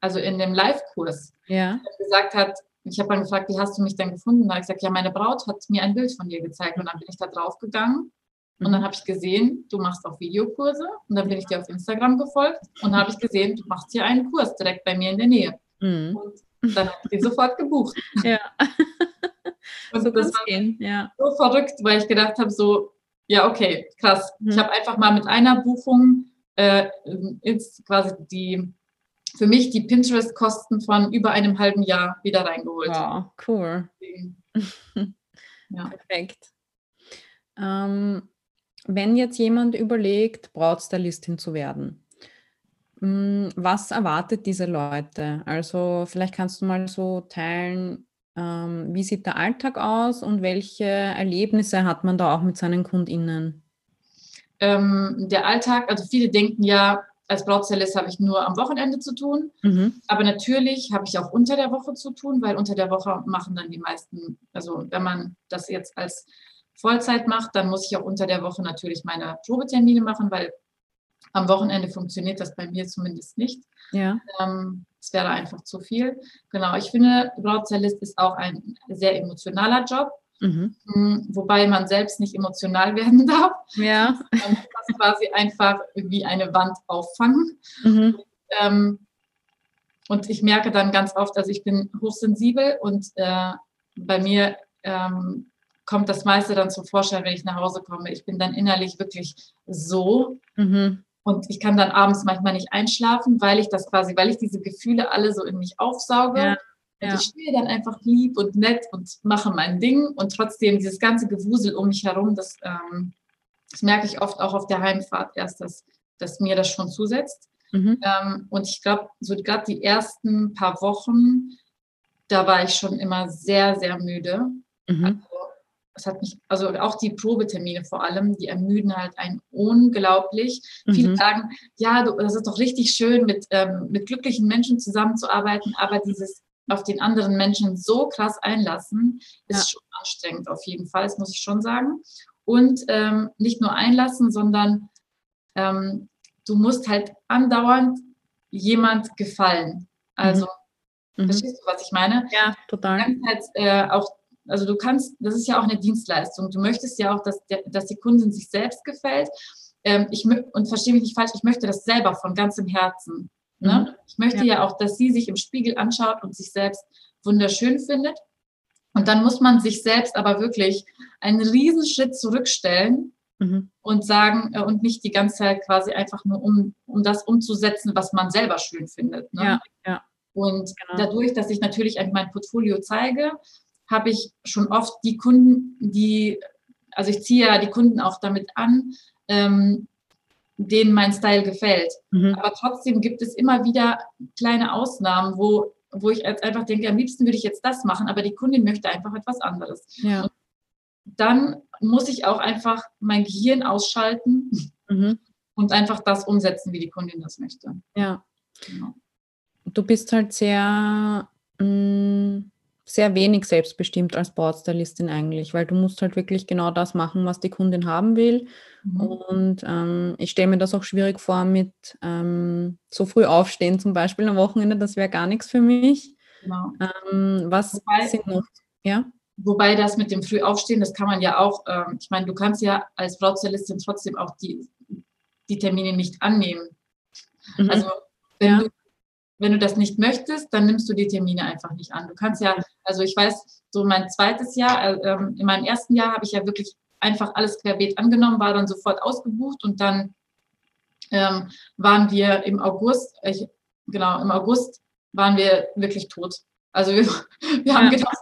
also in dem Live-Kurs, ja. gesagt hat, ich habe dann gefragt, wie hast du mich denn gefunden? Da habe ich gesagt, ja, meine Braut hat mir ein Bild von dir gezeigt und dann bin ich da drauf gegangen und dann habe ich gesehen, du machst auch Videokurse und dann bin ich dir auf Instagram gefolgt und habe ich gesehen, du machst hier einen Kurs direkt bei mir in der Nähe. Mhm. Und dann habe ich den sofort gebucht. Ja. und so das war gehen. Ja. so verrückt, weil ich gedacht habe, so, ja, okay, krass. Mhm. Ich habe einfach mal mit einer Buchung äh, ins, quasi die für mich die Pinterest-Kosten von über einem halben Jahr wieder reingeholt. Wow, cool. ja. Perfekt. Ähm, wenn jetzt jemand überlegt, Brautstylistin zu werden, hm, was erwartet diese Leute? Also vielleicht kannst du mal so teilen, ähm, wie sieht der Alltag aus und welche Erlebnisse hat man da auch mit seinen KundInnen? Ähm, der Alltag, also viele denken ja, als Brautstylist habe ich nur am Wochenende zu tun. Mhm. Aber natürlich habe ich auch unter der Woche zu tun, weil unter der Woche machen dann die meisten, also wenn man das jetzt als Vollzeit macht, dann muss ich auch unter der Woche natürlich meine Probetermine machen, weil am Wochenende funktioniert das bei mir zumindest nicht. Ja. Ähm, es wäre einfach zu viel. Genau, ich finde, Brautstylist ist auch ein sehr emotionaler Job. Mhm. Mm, wobei man selbst nicht emotional werden darf. Ja. Man muss das quasi einfach wie eine Wand auffangen. Mhm. Ähm, und ich merke dann ganz oft, also ich bin hochsensibel und äh, bei mir ähm, kommt das meiste dann zum Vorschein, wenn ich nach Hause komme. Ich bin dann innerlich wirklich so. Mhm. Und ich kann dann abends manchmal nicht einschlafen, weil ich das quasi, weil ich diese Gefühle alle so in mich aufsauge. Ja. Und ja. ich stehe dann einfach lieb und nett und mache mein Ding und trotzdem dieses ganze Gewusel um mich herum, das, ähm, das merke ich oft auch auf der Heimfahrt erst, dass, dass mir das schon zusetzt. Mhm. Ähm, und ich glaube, so gerade die ersten paar Wochen, da war ich schon immer sehr, sehr müde. Mhm. Also, das hat mich, also auch die Probetermine vor allem, die ermüden halt einen unglaublich. Mhm. Viele sagen, ja, du, das ist doch richtig schön, mit, ähm, mit glücklichen Menschen zusammenzuarbeiten, aber dieses auf den anderen Menschen so krass einlassen, ist ja. schon anstrengend auf jeden Fall, das muss ich schon sagen. Und ähm, nicht nur einlassen, sondern ähm, du musst halt andauernd jemand gefallen. Also, mhm. verstehst du, was ich meine? Ja, total. Du halt, äh, auch, also du kannst, das ist ja auch eine Dienstleistung. Du möchtest ja auch, dass, der, dass die Kundin sich selbst gefällt. Ähm, ich, und verstehe mich nicht falsch, ich möchte das selber von ganzem Herzen. Ne? Mhm. Ich möchte ja. ja auch, dass sie sich im Spiegel anschaut und sich selbst wunderschön findet. Und dann muss man sich selbst aber wirklich einen Riesenschritt zurückstellen mhm. und sagen äh, und nicht die ganze Zeit quasi einfach nur um, um das umzusetzen, was man selber schön findet. Ne? Ja, ja. Und genau. dadurch, dass ich natürlich mein Portfolio zeige, habe ich schon oft die Kunden, die, also ich ziehe ja die Kunden auch damit an, ähm, denen mein Style gefällt. Mhm. Aber trotzdem gibt es immer wieder kleine Ausnahmen, wo, wo ich jetzt einfach denke, am liebsten würde ich jetzt das machen, aber die Kundin möchte einfach etwas anderes. Ja. Und dann muss ich auch einfach mein Gehirn ausschalten mhm. und einfach das umsetzen, wie die Kundin das möchte. Ja. Genau. Du bist halt sehr mh, mm, sehr wenig selbstbestimmt als Boardstylistin eigentlich, weil du musst halt wirklich genau das machen, was die Kundin haben will. Mhm. Und ähm, ich stelle mir das auch schwierig vor mit ähm, so früh aufstehen zum Beispiel am Wochenende, das wäre gar nichts für mich. Genau. Ähm, was wobei, sind noch? Ja? Wobei das mit dem Frühaufstehen, das kann man ja auch, ähm, ich meine, du kannst ja als Brautstylistin trotzdem auch die, die Termine nicht annehmen. Mhm. Also wenn ja. du wenn du das nicht möchtest, dann nimmst du die Termine einfach nicht an. Du kannst ja, also ich weiß, so mein zweites Jahr, äh, ähm, in meinem ersten Jahr habe ich ja wirklich einfach alles querbeet angenommen, war dann sofort ausgebucht und dann ähm, waren wir im August, ich, genau, im August waren wir wirklich tot. Also wir, wir haben ja. gedacht,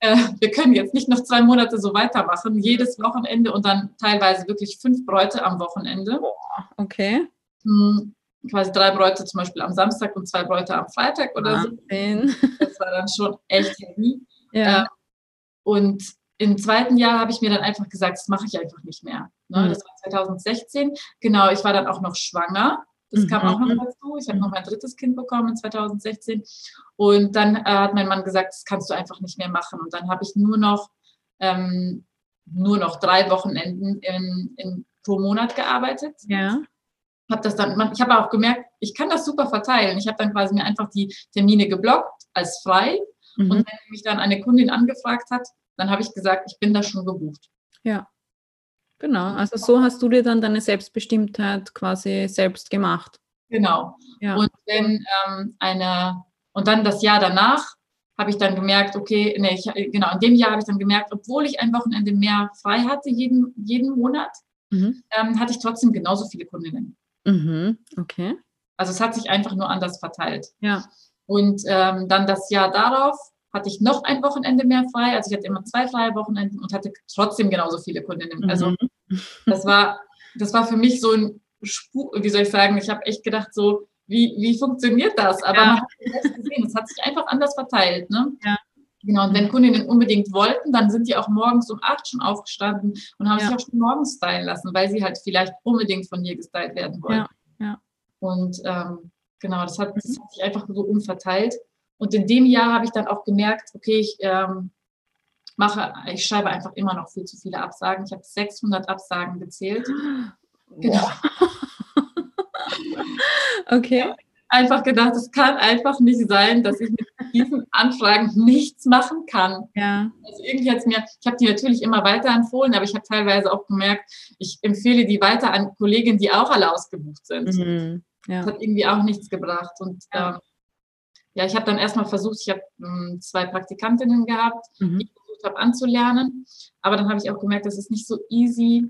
äh, wir können jetzt nicht noch zwei Monate so weitermachen, jedes Wochenende und dann teilweise wirklich fünf Bräute am Wochenende. Okay. Hm, quasi drei Bräute zum Beispiel am Samstag und zwei Bräute am Freitag oder so. Das war dann schon echt heavy. Ja. Ähm, und im zweiten Jahr habe ich mir dann einfach gesagt, das mache ich einfach nicht mehr. Ne? Mhm. Das war 2016. Genau, ich war dann auch noch schwanger. Das mhm. kam auch noch dazu. Ich habe noch mein drittes Kind bekommen in 2016. Und dann äh, hat mein Mann gesagt, das kannst du einfach nicht mehr machen. Und dann habe ich nur noch, ähm, nur noch drei Wochenenden in, in, pro Monat gearbeitet. Ja habe das dann, ich habe auch gemerkt, ich kann das super verteilen. Ich habe dann quasi mir einfach die Termine geblockt als frei. Mhm. Und wenn mich dann eine Kundin angefragt hat, dann habe ich gesagt, ich bin da schon gebucht. Ja, genau. Also so hast du dir dann deine Selbstbestimmtheit quasi selbst gemacht. Genau. Ja. Und wenn ähm, eine, und dann das Jahr danach habe ich dann gemerkt, okay, nee, ich, genau, in dem Jahr habe ich dann gemerkt, obwohl ich ein Wochenende mehr frei hatte jeden, jeden Monat, mhm. ähm, hatte ich trotzdem genauso viele Kundinnen. Mhm, okay. Also es hat sich einfach nur anders verteilt. Ja. Und ähm, dann das Jahr darauf hatte ich noch ein Wochenende mehr frei. Also ich hatte immer zwei freie Wochenenden und hatte trotzdem genauso viele Kundinnen. Mhm. Also das war, das war für mich so ein Spuk, wie soll ich sagen, ich habe echt gedacht, so, wie, wie funktioniert das? Aber ja. man hat es gesehen, es hat sich einfach anders verteilt. Ne? Ja. Genau, und wenn Kundinnen unbedingt wollten, dann sind die auch morgens um acht schon aufgestanden und haben ja. sich auch schon morgens stylen lassen, weil sie halt vielleicht unbedingt von mir gestylt werden wollen. Ja, ja. Und ähm, genau, das hat, das hat sich einfach so umverteilt. Und in dem Jahr habe ich dann auch gemerkt, okay, ich ähm, mache, ich schreibe einfach immer noch viel zu viele Absagen. Ich habe 600 Absagen gezählt. Genau. okay. Einfach gedacht, es kann einfach nicht sein, dass ich mit diesen Anfragen nichts machen kann. Ja. Also irgendwie hat es mir, ich habe die natürlich immer weiterempfohlen, aber ich habe teilweise auch gemerkt, ich empfehle die weiter an Kolleginnen, die auch alle ausgebucht sind. Mhm. Ja. Das hat irgendwie auch nichts gebracht. Und ja, ähm, ja ich habe dann erstmal versucht, ich habe ähm, zwei Praktikantinnen gehabt, mhm. die ich versucht habe anzulernen, aber dann habe ich auch gemerkt, das ist nicht so easy,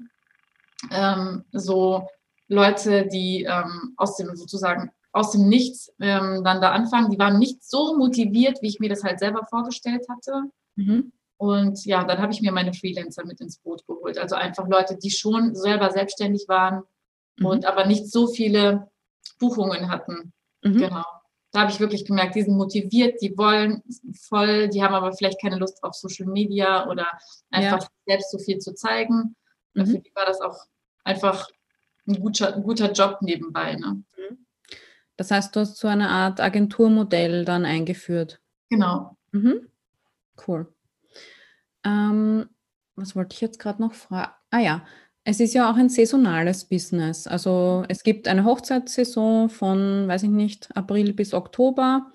ähm, so Leute, die ähm, aus dem sozusagen aus dem Nichts ähm, dann da anfangen. Die waren nicht so motiviert, wie ich mir das halt selber vorgestellt hatte. Mhm. Und ja, dann habe ich mir meine Freelancer mit ins Boot geholt. Also einfach Leute, die schon selber selbstständig waren mhm. und aber nicht so viele Buchungen hatten. Mhm. Genau. Da habe ich wirklich gemerkt, die sind motiviert, die wollen voll, die haben aber vielleicht keine Lust auf Social Media oder einfach ja. selbst so viel zu zeigen. Mhm. Für die war das auch einfach ein guter, ein guter Job nebenbei. Ne? Das heißt, du hast so eine Art Agenturmodell dann eingeführt. Genau. Mhm. Cool. Ähm, was wollte ich jetzt gerade noch fragen? Ah ja, es ist ja auch ein saisonales Business. Also es gibt eine Hochzeitssaison von, weiß ich nicht, April bis Oktober.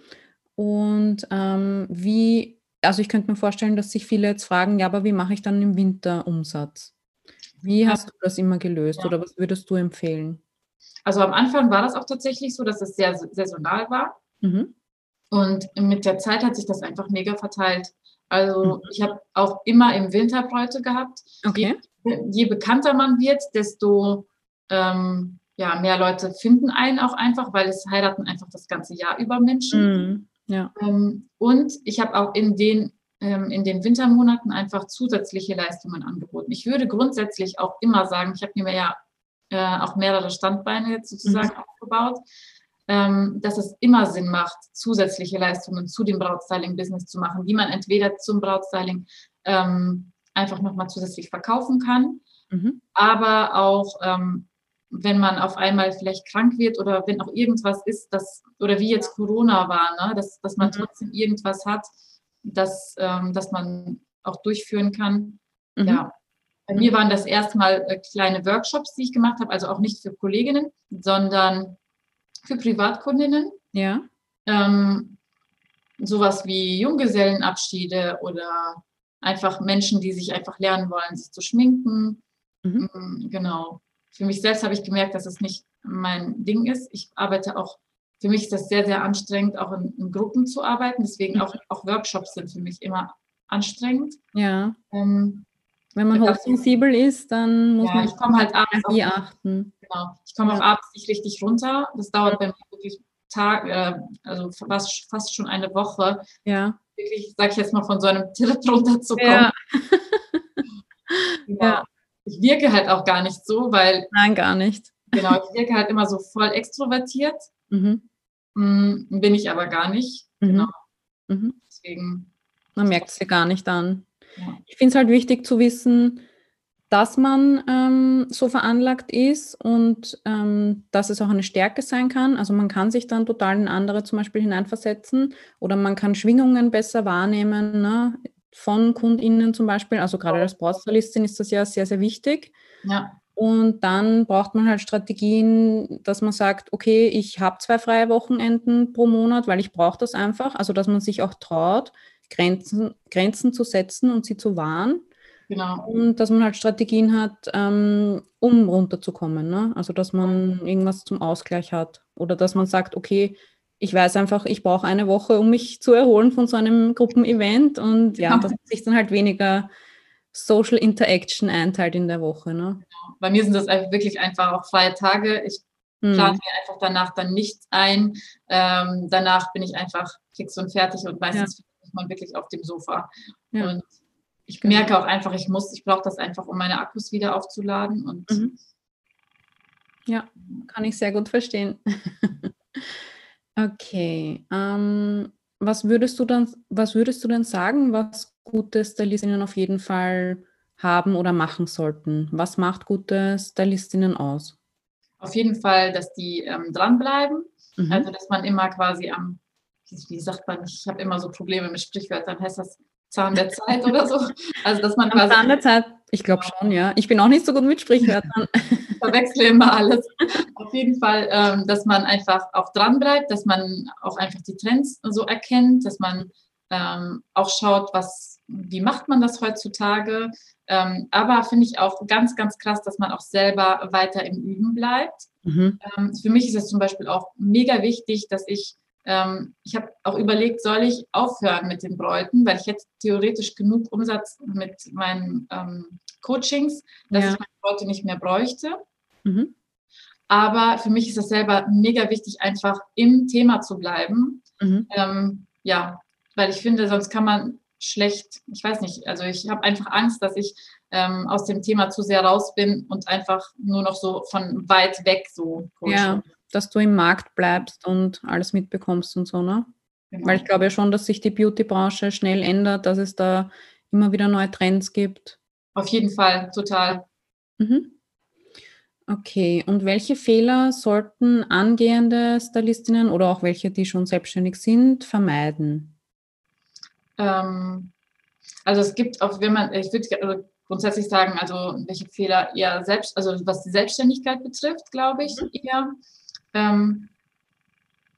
Und ähm, wie, also ich könnte mir vorstellen, dass sich viele jetzt fragen, ja, aber wie mache ich dann im Winter Umsatz? Wie hast du das immer gelöst ja. oder was würdest du empfehlen? Also am Anfang war das auch tatsächlich so, dass es sehr saisonal war. Mhm. Und mit der Zeit hat sich das einfach mega verteilt. Also Mhm. ich habe auch immer im Winter Bräute gehabt. Okay. Je, je bekannter man wird, desto ähm, ja, mehr Leute finden einen auch einfach, weil es heiraten einfach das ganze Jahr über Menschen. Mhm. Ja. Ähm, und ich habe auch in den, ähm, in den Wintermonaten einfach zusätzliche Leistungen angeboten. Ich würde grundsätzlich auch immer sagen, ich habe mir ja äh, auch mehrere Standbeine jetzt sozusagen aufgebaut, ähm, dass es immer Sinn macht, zusätzliche Leistungen zu dem Brautstyling-Business zu machen, die man entweder zum Brautstyling ähm, einfach nochmal zusätzlich verkaufen kann, Mhm. aber auch ähm, wenn man auf einmal vielleicht krank wird oder wenn auch irgendwas ist, das, oder wie jetzt Corona war, ne, dass, dass man Mhm. trotzdem irgendwas hat, das, ähm, das man auch durchführen kann. Mhm. Ja. Bei mir waren das erstmal äh, kleine Workshops, die ich gemacht habe, also auch nicht für Kolleginnen, sondern für Privatkundinnen. Ja. Ähm, sowas wie Junggesellenabschiede oder einfach Menschen, die sich einfach lernen wollen, sich zu schminken. Mhm. Mm, Genau. Für mich selbst habe ich gemerkt, dass es nicht mein Ding ist. Ich arbeite auch, für mich ist das sehr, sehr anstrengend, auch in, in Gruppen zu arbeiten. Deswegen Mhm. auch, auch Workshops sind für mich immer anstrengend. Ja. Ähm, Wenn man Das- hochsensibel ist, dann muss ja, man ich komme halt abends auch, achten. genau, ich komme auch Ja. abends nicht richtig runter. Das dauert bei mir wirklich Tag, äh, also fast, fast schon eine Woche, Ja. wirklich, sag ich jetzt mal, von so einem Trip runterzukommen. Ja. Ja. Ich wirke halt auch gar nicht so, weil, Nein, gar nicht. genau, ich wirke halt immer so voll extrovertiert. Mhm. Mm, Bin ich aber gar nicht. Mhm. Genau. Mhm. Deswegen, Man merkt es ja gar nicht an. Ja. Ich finde es halt wichtig zu wissen, dass man ähm, so veranlagt ist und ähm, dass es auch eine Stärke sein kann. Also man kann sich dann total in andere zum Beispiel hineinversetzen oder man kann Schwingungen besser wahrnehmen ne? von KundInnen zum Beispiel. Also gerade als Brautstylistin ist das ja sehr, sehr wichtig. ja, Und dann braucht man halt Strategien, dass man sagt, okay, ich habe zwei freie Wochenenden pro Monat, weil ich brauche das einfach. Also dass man sich auch traut, Grenzen, Grenzen zu setzen und sie zu wahren. genau. Und dass man halt Strategien hat, ähm, um runterzukommen. Ne? Also dass man irgendwas zum Ausgleich hat. Oder dass man sagt, okay, ich weiß einfach, ich brauche eine Woche, um mich zu erholen von so einem Gruppenevent. Und ja, Ja. dass man sich dann halt weniger Social Interaction einteilt in der Woche. Ne? Bei mir sind das wirklich einfach auch freie Tage. Ich Hm. plane mir einfach danach dann nichts ein. Ähm, danach bin ich einfach fix und fertig und meistens ist man wirklich auf dem Sofa. Ja. Und ich Genau. merke auch einfach, ich muss, ich brauche das einfach, um meine Akkus wieder aufzuladen. Und Mhm. Ja, kann ich sehr gut verstehen. okay. Ähm, was würdest du dann, was würdest du denn sagen, was gute Stylistinnen auf jeden Fall haben oder machen sollten? Was macht gute Stylistinnen aus? auf jeden Fall, dass die ähm, dranbleiben. Mhm. Also, dass man immer quasi am, wie, sagt man, ich habe immer so Probleme mit Sprichwörtern, heißt das Zahn der Zeit oder so? Also, dass man Am Zahn der Zeit, ich glaube schon, ja. Ich bin auch nicht so gut mit Sprichwörtern. verwechsle immer alles. Auf jeden Fall, ähm, dass man einfach auch dranbleibt, dass man auch einfach die Trends so erkennt, dass man ähm, auch schaut, was, wie macht man das heutzutage. Ähm, aber finde ich auch ganz, ganz krass, dass man auch selber weiter im Üben bleibt. Mhm. Für mich ist es zum Beispiel auch mega wichtig, dass ich, ähm, ich habe auch überlegt, soll ich aufhören mit den Bräuten, weil ich jetzt theoretisch genug Umsatz mit meinen ähm, Coachings, dass Ja. ich meine Bräute nicht mehr bräuchte. Mhm. Aber für mich ist es selber mega wichtig, einfach im Thema zu bleiben. Mhm. Ähm, ja, weil ich finde, sonst kann man schlecht, ich weiß nicht, also ich habe einfach Angst, dass ich ähm, aus dem Thema zu sehr raus bin und einfach nur noch so von weit weg so coache. Ja, dass du im Markt bleibst und alles mitbekommst und so, ne? Genau. Weil ich glaube ja schon, dass sich die Beauty-Branche schnell ändert, dass es da immer wieder neue Trends gibt. Auf jeden Fall, total. Mhm. Okay, und welche Fehler sollten angehende Stylistinnen oder auch welche, die schon selbstständig sind, vermeiden? Ähm, also es gibt auch, wenn man, ich würde grundsätzlich sagen, also welche Fehler eher selbst, also was die Selbstständigkeit betrifft, glaube ich eher. Ähm,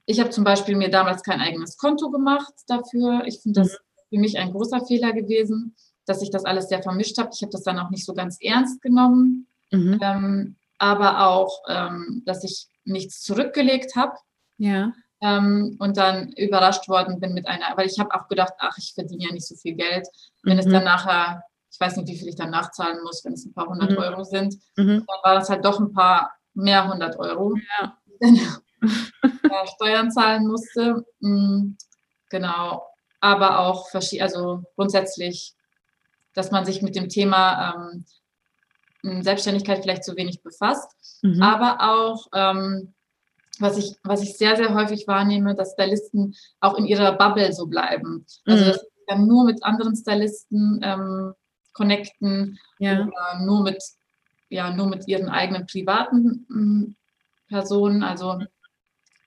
ich habe zum Beispiel mir damals kein eigenes Konto gemacht dafür. Ich finde das für mich ein großer Fehler gewesen, dass ich das alles sehr vermischt habe. Ich habe das dann auch nicht so ganz ernst genommen, Mhm. ähm, aber auch, ähm, dass ich nichts zurückgelegt habe. Ja, ähm, und dann überrascht worden bin mit einer, weil ich habe auch gedacht, ach, ich verdiene ja nicht so viel Geld. Wenn mhm. es dann nachher, ich weiß nicht, wie viel ich dann nachzahlen muss, wenn es ein paar hundert mhm. Euro sind, mhm. dann war das halt doch ein paar mehr hundert Euro, ja. Dann äh, Steuern zahlen musste. Mhm, genau, aber auch also grundsätzlich, dass man sich mit dem Thema ähm, Selbstständigkeit vielleicht zu wenig befasst, mhm. aber auch ähm, was ich, was ich sehr, sehr häufig wahrnehme, dass Stylisten auch in ihrer Bubble so bleiben. Also, mhm. dass sie dann nur mit anderen Stylisten ähm, connecten ja. oder nur mit, ja, nur mit ihren eigenen privaten Personen. Also,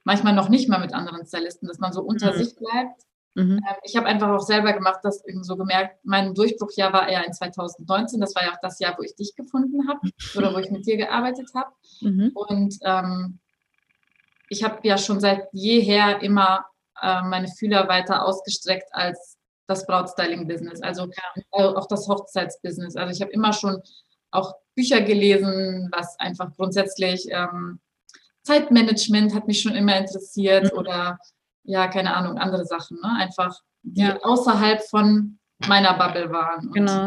manchmal noch nicht mal mit anderen Stylisten, dass man so unter mhm. sich bleibt. Mhm. Ähm, ich habe einfach auch selber gemacht, das so gemerkt, mein Durchbruchjahr war eher in 2019. Das war ja auch das Jahr, wo ich dich gefunden habe oder wo ich mit dir gearbeitet habe. Mhm. Und ähm, ich habe ja schon seit jeher immer äh, meine Fühler weiter ausgestreckt als das Brautstyling-Business, also äh, auch das Hochzeitsbusiness. Also ich habe immer schon auch Bücher gelesen, was einfach grundsätzlich ähm, Zeitmanagement hat mich schon immer interessiert mhm. oder ja, keine Ahnung, andere Sachen, ne? einfach die ja. außerhalb von meiner Bubble waren. Genau.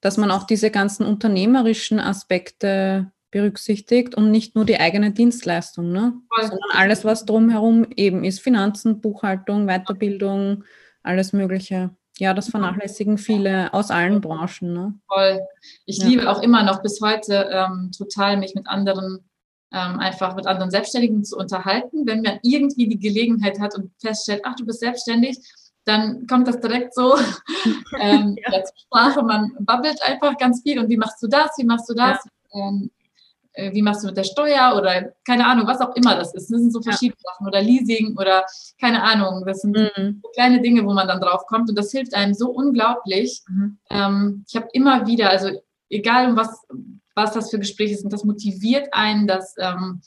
Dass man auch diese ganzen unternehmerischen Aspekte berücksichtigt und nicht nur die eigene Dienstleistung, ne? sondern alles, was drumherum eben ist, Finanzen, Buchhaltung, Weiterbildung, alles Mögliche. Ja, das vernachlässigen viele aus allen Branchen. Ne? Voll. Ich ja. liebe auch immer noch bis heute ähm, total, mich mit anderen, ähm, einfach mit anderen Selbstständigen zu unterhalten. Wenn man irgendwie die Gelegenheit hat und feststellt, ach, du bist selbstständig, dann kommt das direkt so ähm, ja. zur Sprache. Man babbelt einfach ganz viel und wie machst du das, wie machst du das? Ja. Ähm, äh, wie machst du mit der Steuer oder keine Ahnung, was auch immer das ist. Das sind so verschiedene ja. Sachen oder Leasing oder keine Ahnung. Das sind mhm. so kleine Dinge, wo man dann drauf kommt und das hilft einem so unglaublich. Mhm. Ähm, ich habe immer wieder, also egal was, was das für Gespräche sind, das motiviert einen, das, ähm,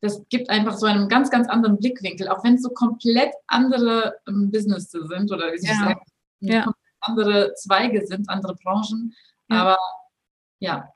das gibt einfach so einen ganz, ganz anderen Blickwinkel, auch wenn es so komplett andere ähm, Business sind oder wie ich ja. sagen, ja. andere Zweige sind, andere Branchen. Ja. Aber ja,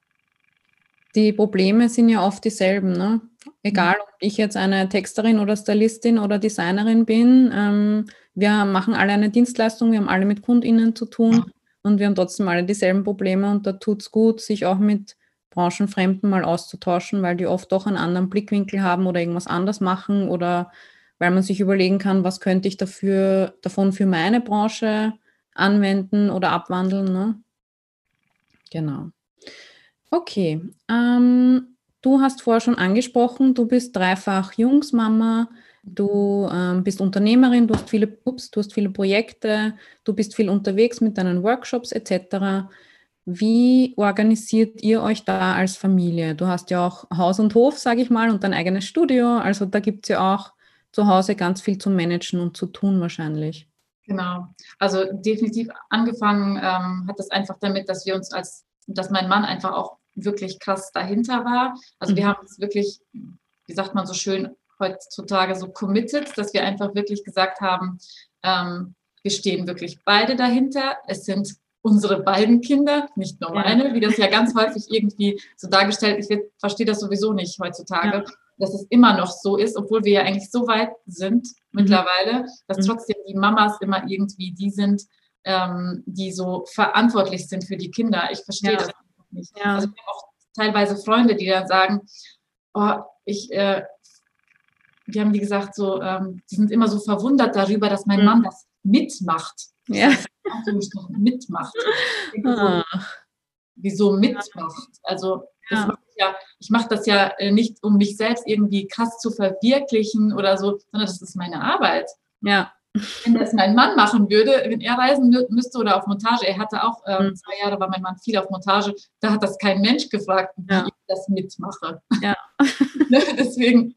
die Probleme sind ja oft dieselben. Ne? Egal, ob ich jetzt eine Texterin oder Stylistin oder Designerin bin, ähm, wir machen alle eine Dienstleistung, wir haben alle mit KundInnen zu tun und wir haben trotzdem alle dieselben Probleme und da tut es gut, sich auch mit Branchenfremden mal auszutauschen, weil die oft doch einen anderen Blickwinkel haben oder irgendwas anders machen oder weil man sich überlegen kann, was könnte ich dafür, davon für meine Branche anwenden oder abwandeln. Ne? Genau. Okay, ähm, du hast vorher schon angesprochen, du bist dreifach Jungsmama, du ähm, bist Unternehmerin, du hast, viele, ups, du hast viele Projekte, du bist viel unterwegs mit deinen Workshops etc. Wie organisiert ihr euch da als Familie? Du hast ja auch Haus und Hof, sage ich mal, und dein eigenes Studio. Also da gibt es ja auch zu Hause ganz viel zu managen und zu tun wahrscheinlich. Genau. Also definitiv angefangen ähm, hat das einfach damit, dass wir uns als, dass mein Mann einfach auch wirklich krass dahinter war. Also wir mhm. haben es wirklich, wie sagt man so schön, heutzutage so committed, dass wir einfach wirklich gesagt haben, ähm, wir stehen wirklich beide dahinter. Es sind unsere beiden Kinder, nicht nur meine, wie das ja ganz häufig irgendwie so dargestellt ist. Ich verstehe das sowieso nicht heutzutage, ja. dass es immer noch so ist, obwohl wir ja eigentlich so weit sind mhm. mittlerweile, dass mhm. trotzdem die Mamas immer irgendwie die sind, ähm, die so verantwortlich sind für die Kinder. Ich verstehe ja. das nicht. Ja. Also ich habe auch teilweise Freunde, die dann sagen, oh, ich, äh, die haben die gesagt, so, ähm, die sind immer so verwundert darüber, dass mein mhm. Mann das mitmacht. Ja. Mitmacht. So, wieso mitmacht? Also ja. Mach ich, ja, ich mache das ja äh, nicht, um mich selbst irgendwie krass zu verwirklichen oder so, sondern das ist meine Arbeit. Ja. Wenn das mein Mann machen würde, wenn er reisen müsste oder auf Montage, er hatte auch ähm, mhm. zwei Jahre, war mein Mann viel auf Montage, da hat das kein Mensch gefragt, wie ja. ich das mitmache. Ja. Ne, deswegen,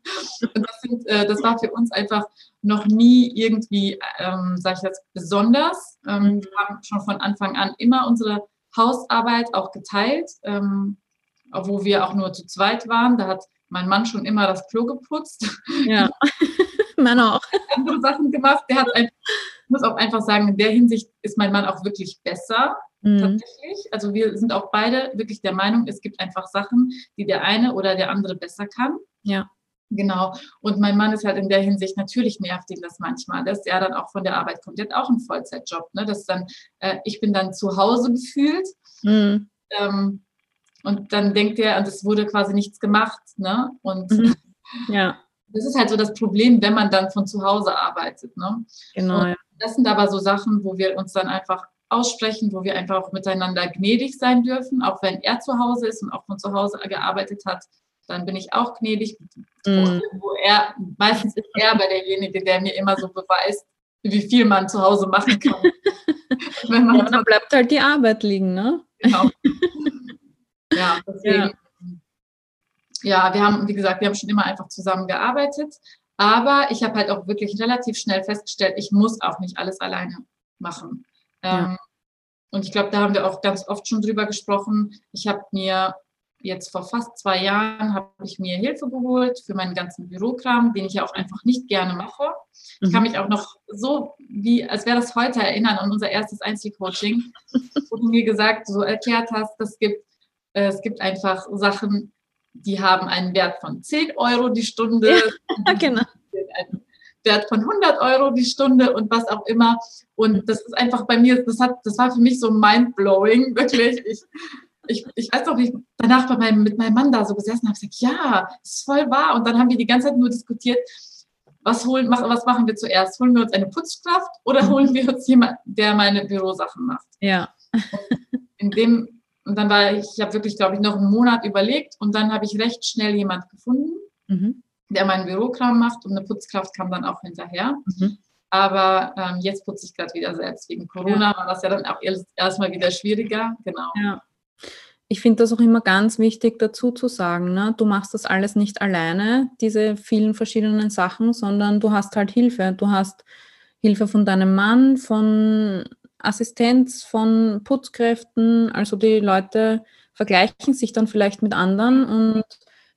das, sind, äh, das, war für uns einfach noch nie irgendwie, ähm, sage ich jetzt, besonders. Ähm, mhm. Wir haben schon von Anfang an immer unsere Hausarbeit auch geteilt, ähm, wo wir auch nur zu zweit waren. Da hat mein Mann schon immer das Klo geputzt. Ja. Mann auch. Andere Sachen gemacht. Der hat einfach, ich muss auch einfach sagen, in der Hinsicht ist mein Mann auch wirklich besser. Mhm. Tatsächlich. Also wir sind auch beide wirklich der Meinung, es gibt einfach Sachen, die der eine oder der andere besser kann. Ja. Genau. Und mein Mann ist halt in der Hinsicht, natürlich nervt ihn das manchmal, dass er dann auch von der Arbeit kommt. Der hat auch einen Vollzeitjob. Ne? Das dann, äh, ich bin dann zu Hause gefühlt. Mhm. Ähm, und dann denkt er, und es wurde quasi nichts gemacht. Ne? Und mhm. ja. Das ist halt so das Problem, wenn man dann von zu Hause arbeitet. Ne? Genau. Und das sind aber so Sachen, wo wir uns dann einfach aussprechen, wo wir einfach auch miteinander gnädig sein dürfen, auch wenn er zu Hause ist und auch von zu Hause gearbeitet hat dann bin ich auch gnädig. Mm. Wo er, meistens ist er aber derjenige, der mir immer so beweist, wie viel man zu Hause machen kann. Wenn man ja, dann bleibt halt die Arbeit liegen, ne? Genau. Ja, deswegen. Ja. Ja, wir haben, wie gesagt, wir haben schon immer einfach zusammen gearbeitet. Aber ich habe halt auch wirklich relativ schnell festgestellt, ich muss auch nicht alles alleine machen. Ja. Ähm, und ich glaube, da haben wir auch ganz oft schon drüber gesprochen. Ich habe mir jetzt vor fast zwei Jahren habe ich mir Hilfe geholt für meinen ganzen Bürokram, den ich ja auch einfach nicht gerne mache. Ich kann mhm. mich auch noch so, wie als wäre das heute erinnern an unser erstes Einzelcoaching, wo du mir gesagt, so erklärt hast, es gibt, äh, es gibt einfach Sachen, die haben einen Wert von 10 Euro die Stunde, ja, genau. einen Wert von 100 Euro die Stunde und was auch immer. Und das ist einfach bei mir, das hat, das war für mich so mindblowing, wirklich. Ich, ich, ich weiß noch, wie ich danach bei meinem, mit meinem Mann da so gesessen habe, gesagt, ja, das ist voll wahr. Und dann haben wir die ganze Zeit nur diskutiert, was, holen, was machen wir zuerst? Holen wir uns eine Putzkraft oder mhm. holen wir uns jemanden, der meine Bürosachen macht? Ja. In dem, und dann war ich, ich habe wirklich, glaube ich, noch einen Monat überlegt und dann habe ich recht schnell jemand gefunden, mhm. der meinen Bürokram macht und eine Putzkraft kam dann auch hinterher. Mhm. Aber ähm, jetzt putze ich gerade wieder selbst. Wegen Corona ja. war das ja dann auch erstmal wieder schwieriger. Genau. Ja. Ich finde das auch immer ganz wichtig dazu zu sagen, ne? du machst das alles nicht alleine, diese vielen verschiedenen Sachen, sondern du hast halt Hilfe. Du hast Hilfe von deinem Mann, von Assistenz, von Putzkräften. Also die Leute vergleichen sich dann vielleicht mit anderen und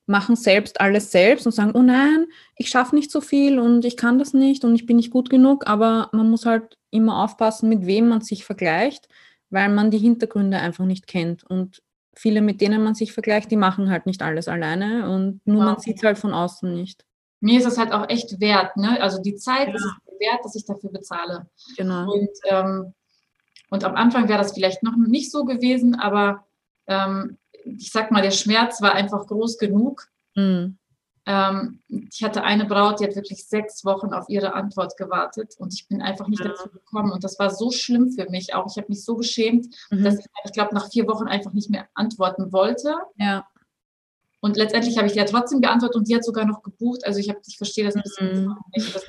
machen selbst alles selbst und sagen, oh nein, ich schaffe nicht so viel und ich kann das nicht und ich bin nicht gut genug. Aber man muss halt immer aufpassen, mit wem man sich vergleicht, weil man die Hintergründe einfach nicht kennt. Und viele, mit denen man sich vergleicht, die machen halt nicht alles alleine und nur wow. man sieht es halt von außen nicht. Mir ist es halt auch echt wert, ne? Also die Zeit ja. ist es wert, dass ich dafür bezahle. Genau. Und, ähm, und am Anfang wäre das vielleicht noch nicht so gewesen, aber ähm, ich sag mal, der Schmerz war einfach groß genug. Mhm. Ähm, ich hatte eine Braut, die hat wirklich sechs Wochen auf ihre Antwort gewartet und ich bin einfach nicht ja. dazu gekommen. Und das war so schlimm für mich auch. Ich habe mich so geschämt, mhm. dass ich, ich glaube, nach vier Wochen einfach nicht mehr antworten wollte. Ja. Und letztendlich habe ich ja trotzdem geantwortet und die hat sogar noch gebucht. Also ich, hab, ich verstehe das ein bisschen mhm. nicht.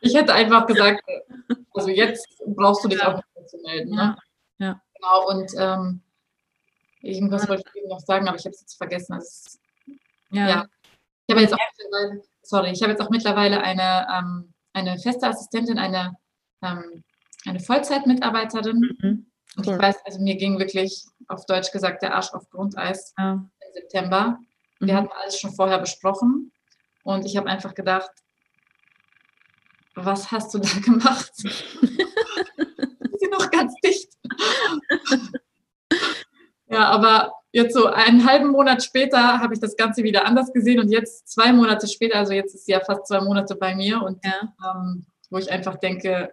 Ich hätte einfach gesagt, also jetzt brauchst du dich ja. auch nicht mehr zu melden. Ne? Ja. ja. Genau, und ähm, irgendwas wollte ich eben noch sagen, aber ich habe es jetzt vergessen. Also, ja. ja. Ich habe jetzt auch mittlerweile, sorry, ich habe jetzt auch mittlerweile eine, ähm, eine feste Assistentin, eine, ähm, eine Vollzeitmitarbeiterin. Mhm. Und ich weiß, also mir ging wirklich auf Deutsch gesagt der Arsch auf Grundeis ja. im September. Wir mhm. hatten alles schon vorher besprochen und ich habe einfach gedacht, was hast du da gemacht? Sie noch ganz dicht. ja, aber jetzt so einen halben Monat später habe ich das Ganze wieder anders gesehen und jetzt zwei Monate später, also jetzt ist sie ja fast zwei Monate bei mir und ja. ähm, wo ich einfach denke,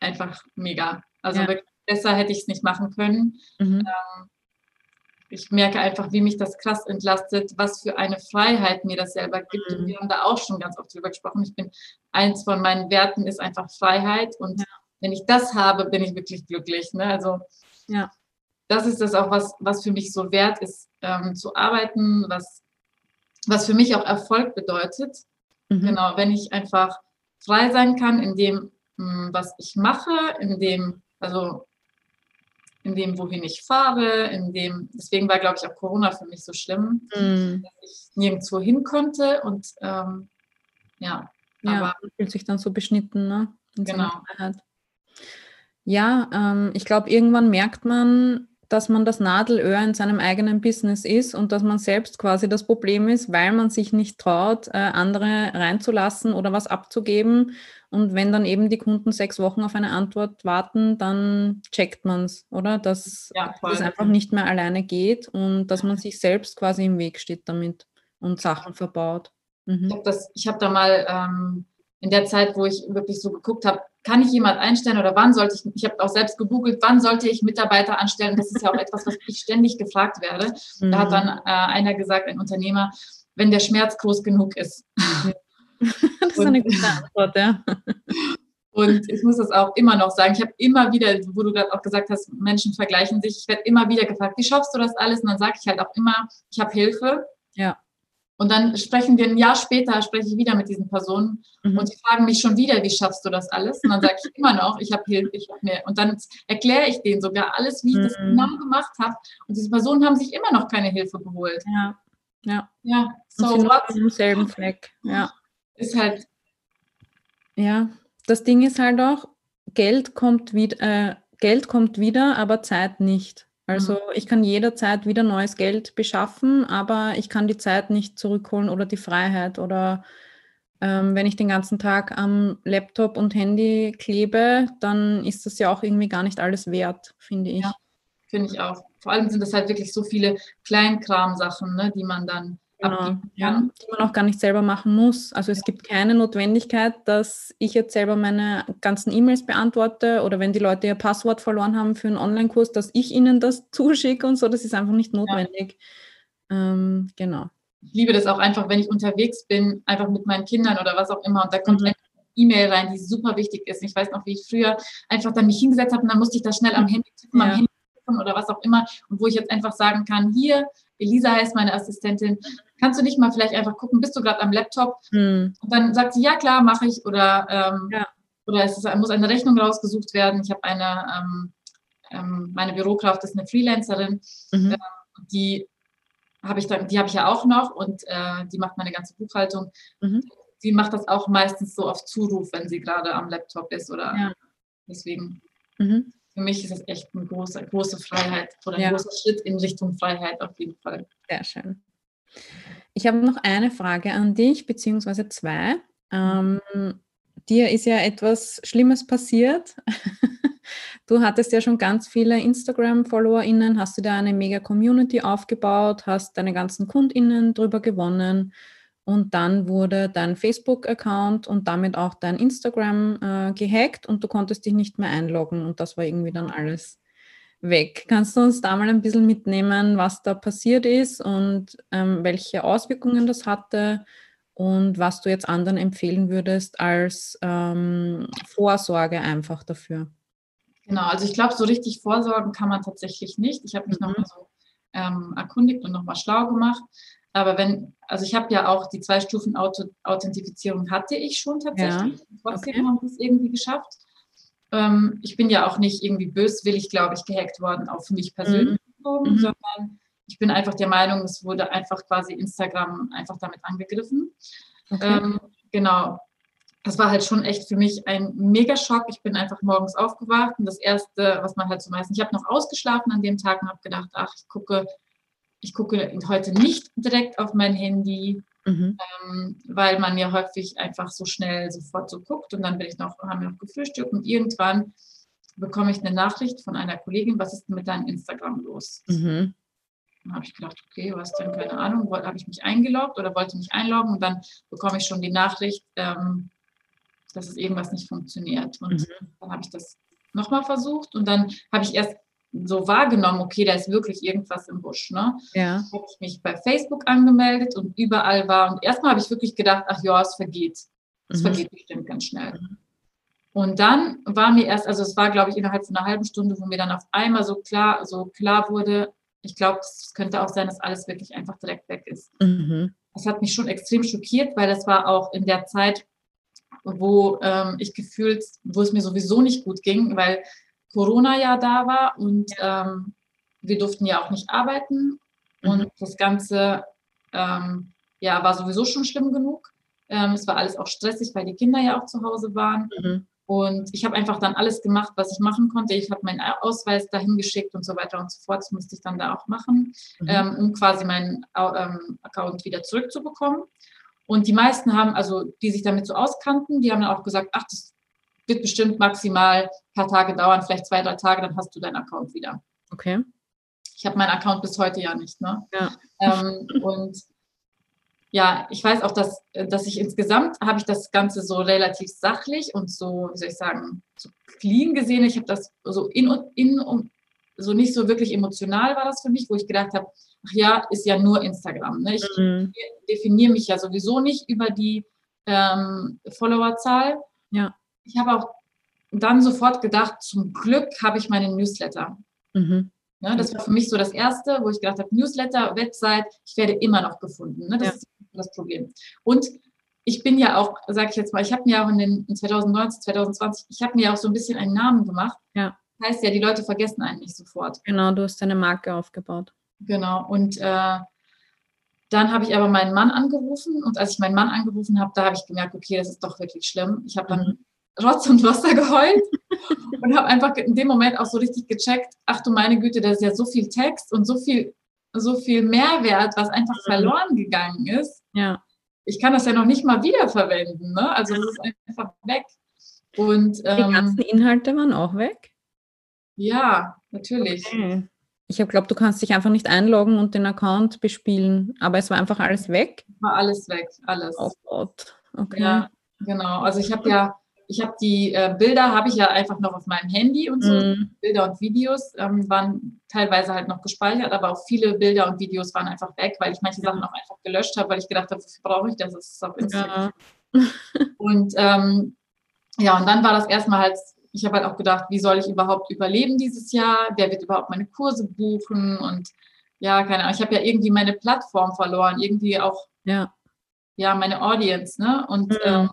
einfach mega. Also ja. besser hätte ich es nicht machen können. Mhm. Ähm, ich merke einfach, wie mich das krass entlastet, was für eine Freiheit mir das selber gibt. Mhm. Und wir haben da auch schon ganz oft drüber gesprochen. Ich bin, eins von meinen Werten ist einfach Freiheit. Und ja. wenn ich das habe, bin ich wirklich glücklich. Ne? Also ja das ist das auch, was, was für mich so wert ist, ähm, zu arbeiten, was, was für mich auch Erfolg bedeutet. Mhm. Genau, wenn ich einfach frei sein kann in dem, hm, was ich mache, in dem, also in dem, wohin ich fahre, in dem, deswegen war, glaube ich, auch Corona für mich so schlimm, mhm. dass ich nirgendwo hin konnte und ähm, ja. Ja, aber, fühlt sich dann so beschnitten, ne? In genau. Ja, ähm, ich glaube, irgendwann merkt man, dass man das Nadelöhr in seinem eigenen Business ist und dass man selbst quasi das Problem ist, weil man sich nicht traut, äh, andere reinzulassen oder was abzugeben. Und wenn dann eben die Kunden sechs Wochen auf eine Antwort warten, dann checkt man es, oder? Dass ja, es einfach nicht mehr alleine geht und dass man sich selbst quasi im Weg steht damit. und Sachen verbaut. Mhm. Ich habe hab da mal ähm, in der Zeit, wo ich wirklich so geguckt habe, kann ich jemand einstellen oder wann sollte ich, ich habe auch selbst gegoogelt, wann sollte ich Mitarbeiter anstellen? Das ist ja auch etwas, was ich ständig gefragt werde. Mhm. Da hat dann äh, einer gesagt, ein Unternehmer, wenn der Schmerz groß genug ist. das ist eine gute Antwort, ja. Und ich muss das auch immer noch sagen. Ich habe immer wieder, wo du gerade auch gesagt hast, Menschen vergleichen sich. Ich werde immer wieder gefragt, wie schaffst du das alles? Und dann sage ich halt auch immer, ich habe Hilfe. Ja. Und dann sprechen wir ein Jahr später, spreche ich wieder mit diesen Personen mhm. und sie fragen mich schon wieder, wie schaffst du das alles? Und dann sage ich immer noch, ich habe Hilfe, ich habe mir. Und dann erkläre ich denen sogar alles, wie ich mhm. das genau gemacht habe. Und diese Personen haben sich immer noch keine Hilfe geholt. Ja. Ja. Ja, so what? Im selben Fleck. Ja. Ist halt. Ja, das Ding ist halt auch, Geld kommt wieder, äh, Geld kommt wieder, aber Zeit nicht. Also mhm. ich kann jederzeit wieder neues Geld beschaffen, aber ich kann die Zeit nicht zurückholen oder die Freiheit oder ähm, wenn ich den ganzen Tag am Laptop und Handy klebe, dann ist das ja auch irgendwie gar nicht alles wert, finde ich. Ja, finde ich auch. Vor allem sind das halt wirklich so viele Kleinkram-Sachen, ne, die man dann Genau, ja, die man auch gar nicht selber machen muss. Also es gibt keine Notwendigkeit, dass ich jetzt selber meine ganzen E-Mails beantworte oder wenn die Leute ihr Passwort verloren haben für einen Online-Kurs, dass ich ihnen das zuschicke und so. Das ist einfach nicht notwendig. Ja. Ähm, genau. Ich liebe das auch einfach, wenn ich unterwegs bin, einfach mit meinen Kindern oder was auch immer und da kommt mhm. eine E-Mail rein, die super wichtig ist. Ich weiß noch, wie ich früher einfach dann mich hingesetzt habe und dann musste ich das schnell am Handy tippen, ja. am Handy tippen oder was auch immer und wo ich jetzt einfach sagen kann, hier, Elisa heißt meine Assistentin, kannst du nicht mal vielleicht einfach gucken, bist du gerade am Laptop? Hm. Und dann sagt sie, ja klar, mache ich. Oder, ähm, ja. oder es ist, muss eine Rechnung rausgesucht werden. Ich habe eine, ähm, ähm, meine Bürokraft ist eine Freelancerin, mhm. äh, die habe ich dann, die habe ich ja auch noch und äh, die macht meine ganze Buchhaltung. Mhm. Die macht das auch meistens so auf Zuruf, wenn sie gerade am Laptop ist oder ja. deswegen. Mhm für mich ist es echt eine große, große Freiheit oder ein ja. großer Schritt in Richtung Freiheit auf jeden Fall. Sehr schön. Ich habe noch eine Frage an dich, beziehungsweise zwei. Ähm, dir ist ja etwas Schlimmes passiert. du hattest ja schon ganz viele Instagram-FollowerInnen, hast du da eine mega Community aufgebaut, hast deine ganzen KundInnen drüber gewonnen und dann wurde dein Facebook-Account und damit auch dein Instagram äh, gehackt und du konntest dich nicht mehr einloggen und das war irgendwie dann alles weg. Kannst du uns da mal ein bisschen mitnehmen, was da passiert ist und ähm, welche Auswirkungen das hatte und was du jetzt anderen empfehlen würdest als ähm, Vorsorge einfach dafür? Genau, also ich glaube, so richtig vorsorgen kann man tatsächlich nicht. Ich habe mich mhm. nochmal so ähm, erkundigt und nochmal schlau gemacht. Aber wenn, also ich habe ja auch die zwei Stufen Auto, Authentifizierung hatte ich schon tatsächlich. Ja. Trotzdem okay. haben wir es irgendwie geschafft. Ähm, ich bin ja auch nicht irgendwie böswillig, glaube ich, gehackt worden auf mich persönlich, mhm. mhm. sondern ich bin einfach der Meinung, es wurde einfach quasi Instagram einfach damit angegriffen. Okay. Ähm, genau. Das war halt schon echt für mich ein Megaschock. Ich bin einfach morgens aufgewacht und das Erste, was man halt so meistens, ich habe noch ausgeschlafen an dem Tag und habe gedacht, ach, ich gucke ich gucke heute nicht direkt auf mein Handy, mhm. ähm, weil man ja häufig einfach so schnell sofort so guckt und dann bin ich noch, haben wir noch gefrühstückt und irgendwann bekomme ich eine Nachricht von einer Kollegin, was ist denn mit deinem Instagram los? Mhm. Dann habe ich gedacht, okay, was denn, keine Ahnung, habe ich mich eingeloggt oder wollte mich einloggen und dann bekomme ich schon die Nachricht, ähm, dass es irgendwas nicht funktioniert. Und mhm. dann habe ich das nochmal versucht und dann habe ich erst so wahrgenommen, okay, da ist wirklich irgendwas im Busch. Ne? Ja. Habe ich mich bei Facebook angemeldet und überall war. Und erstmal habe ich wirklich gedacht, ach ja, es vergeht. Es mhm. vergeht bestimmt ganz schnell. Mhm. Und dann war mir erst, also es war, glaube ich, innerhalb von einer halben Stunde, wo mir dann auf einmal so klar, so klar wurde, ich glaube, es könnte auch sein, dass alles wirklich einfach direkt weg ist. Mhm. Das hat mich schon extrem schockiert, weil das war auch in der Zeit, wo ähm, ich gefühlt, wo es mir sowieso nicht gut ging, weil Corona ja da war und ähm, wir durften ja auch nicht arbeiten mhm. und das Ganze ähm, ja, war sowieso schon schlimm genug. Ähm, es war alles auch stressig, weil die Kinder ja auch zu Hause waren. Mhm. Und ich habe einfach dann alles gemacht, was ich machen konnte. Ich habe meinen Ausweis dahin geschickt und so weiter und so fort. Das musste ich dann da auch machen, mhm. ähm, um quasi meinen ähm, Account wieder zurückzubekommen. Und die meisten haben, also die sich damit so auskannten, die haben dann auch gesagt, ach, das wird bestimmt maximal ein paar Tage dauern, vielleicht zwei, drei Tage, dann hast du deinen Account wieder. Okay. Ich habe meinen Account bis heute ja nicht. Ne? Ja. Ähm, und ja, ich weiß auch, dass, dass ich insgesamt habe ich das Ganze so relativ sachlich und so, wie soll ich sagen, so clean gesehen. Ich habe das so in und in und so nicht so wirklich emotional war das für mich, wo ich gedacht habe, ach ja, ist ja nur Instagram. Ne? Ich mhm. definiere mich ja sowieso nicht über die ähm, Followerzahl. Ja. Ich habe auch dann sofort gedacht, zum Glück habe ich meinen Newsletter. Mhm. Ne, das war für mich so das Erste, wo ich gedacht habe, Newsletter, Website, ich werde immer noch gefunden. Ne? Das ja. ist das Problem. Und ich bin ja auch, sage ich jetzt mal, ich habe mir auch in den in 2019, 2020, ich habe mir auch so ein bisschen einen Namen gemacht. Ja. Das heißt ja, die Leute vergessen einen nicht sofort. Genau, du hast deine Marke aufgebaut. Genau. Und äh, dann habe ich aber meinen Mann angerufen und als ich meinen Mann angerufen habe, da habe ich gemerkt, okay, das ist doch wirklich schlimm. Ich habe dann mhm. Rotz und Wasser geheult und habe einfach in dem Moment auch so richtig gecheckt, ach du meine Güte, da ist ja so viel Text und so viel, so viel Mehrwert, was einfach verloren gegangen ist. Ja. Ich kann das ja noch nicht mal wiederverwenden, ne? Also es ist einfach weg. Und, ähm, Die ganzen Inhalte waren auch weg? Ja, natürlich. Okay. Ich habe glaubt, du kannst dich einfach nicht einloggen und den Account bespielen, aber es war einfach alles weg. War alles weg, alles. Oh Gott. Okay. Ja, genau. Also ich habe ja, ich habe die äh, Bilder habe ich ja einfach noch auf meinem Handy und so. Mm. Bilder und Videos ähm, waren teilweise halt noch gespeichert, aber auch viele Bilder und Videos waren einfach weg, weil ich manche Sachen auch einfach gelöscht habe, weil ich gedacht habe, wofür brauche ich das? Das ist auf Instagram. Ja. und ähm, ja, und dann war das erstmal halt ich habe halt auch gedacht, wie soll ich überhaupt überleben dieses Jahr? Wer wird überhaupt meine Kurse buchen? Und ja, keine Ahnung, ich habe ja irgendwie meine Plattform verloren, irgendwie auch ja, ja meine Audience, ne? Und mhm. ähm,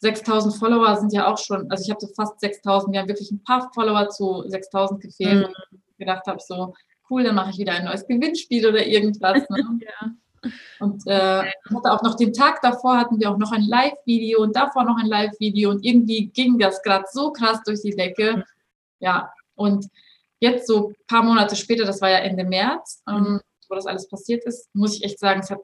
6000 Follower sind ja auch schon, also ich habe so fast 6000, wir haben wirklich ein paar Follower zu 6000 gefehlt. Mhm. Und ich gedacht habe so, cool, dann mache ich wieder ein neues Gewinnspiel oder irgendwas. Ne? ja. Und äh, hatte auch noch den Tag davor hatten wir auch noch ein Live-Video und davor noch ein Live-Video und irgendwie ging das gerade so krass durch die Decke. Ja, und jetzt so ein paar Monate später, das war ja Ende März, ähm, mhm. wo das alles passiert ist, muss ich echt sagen, es hat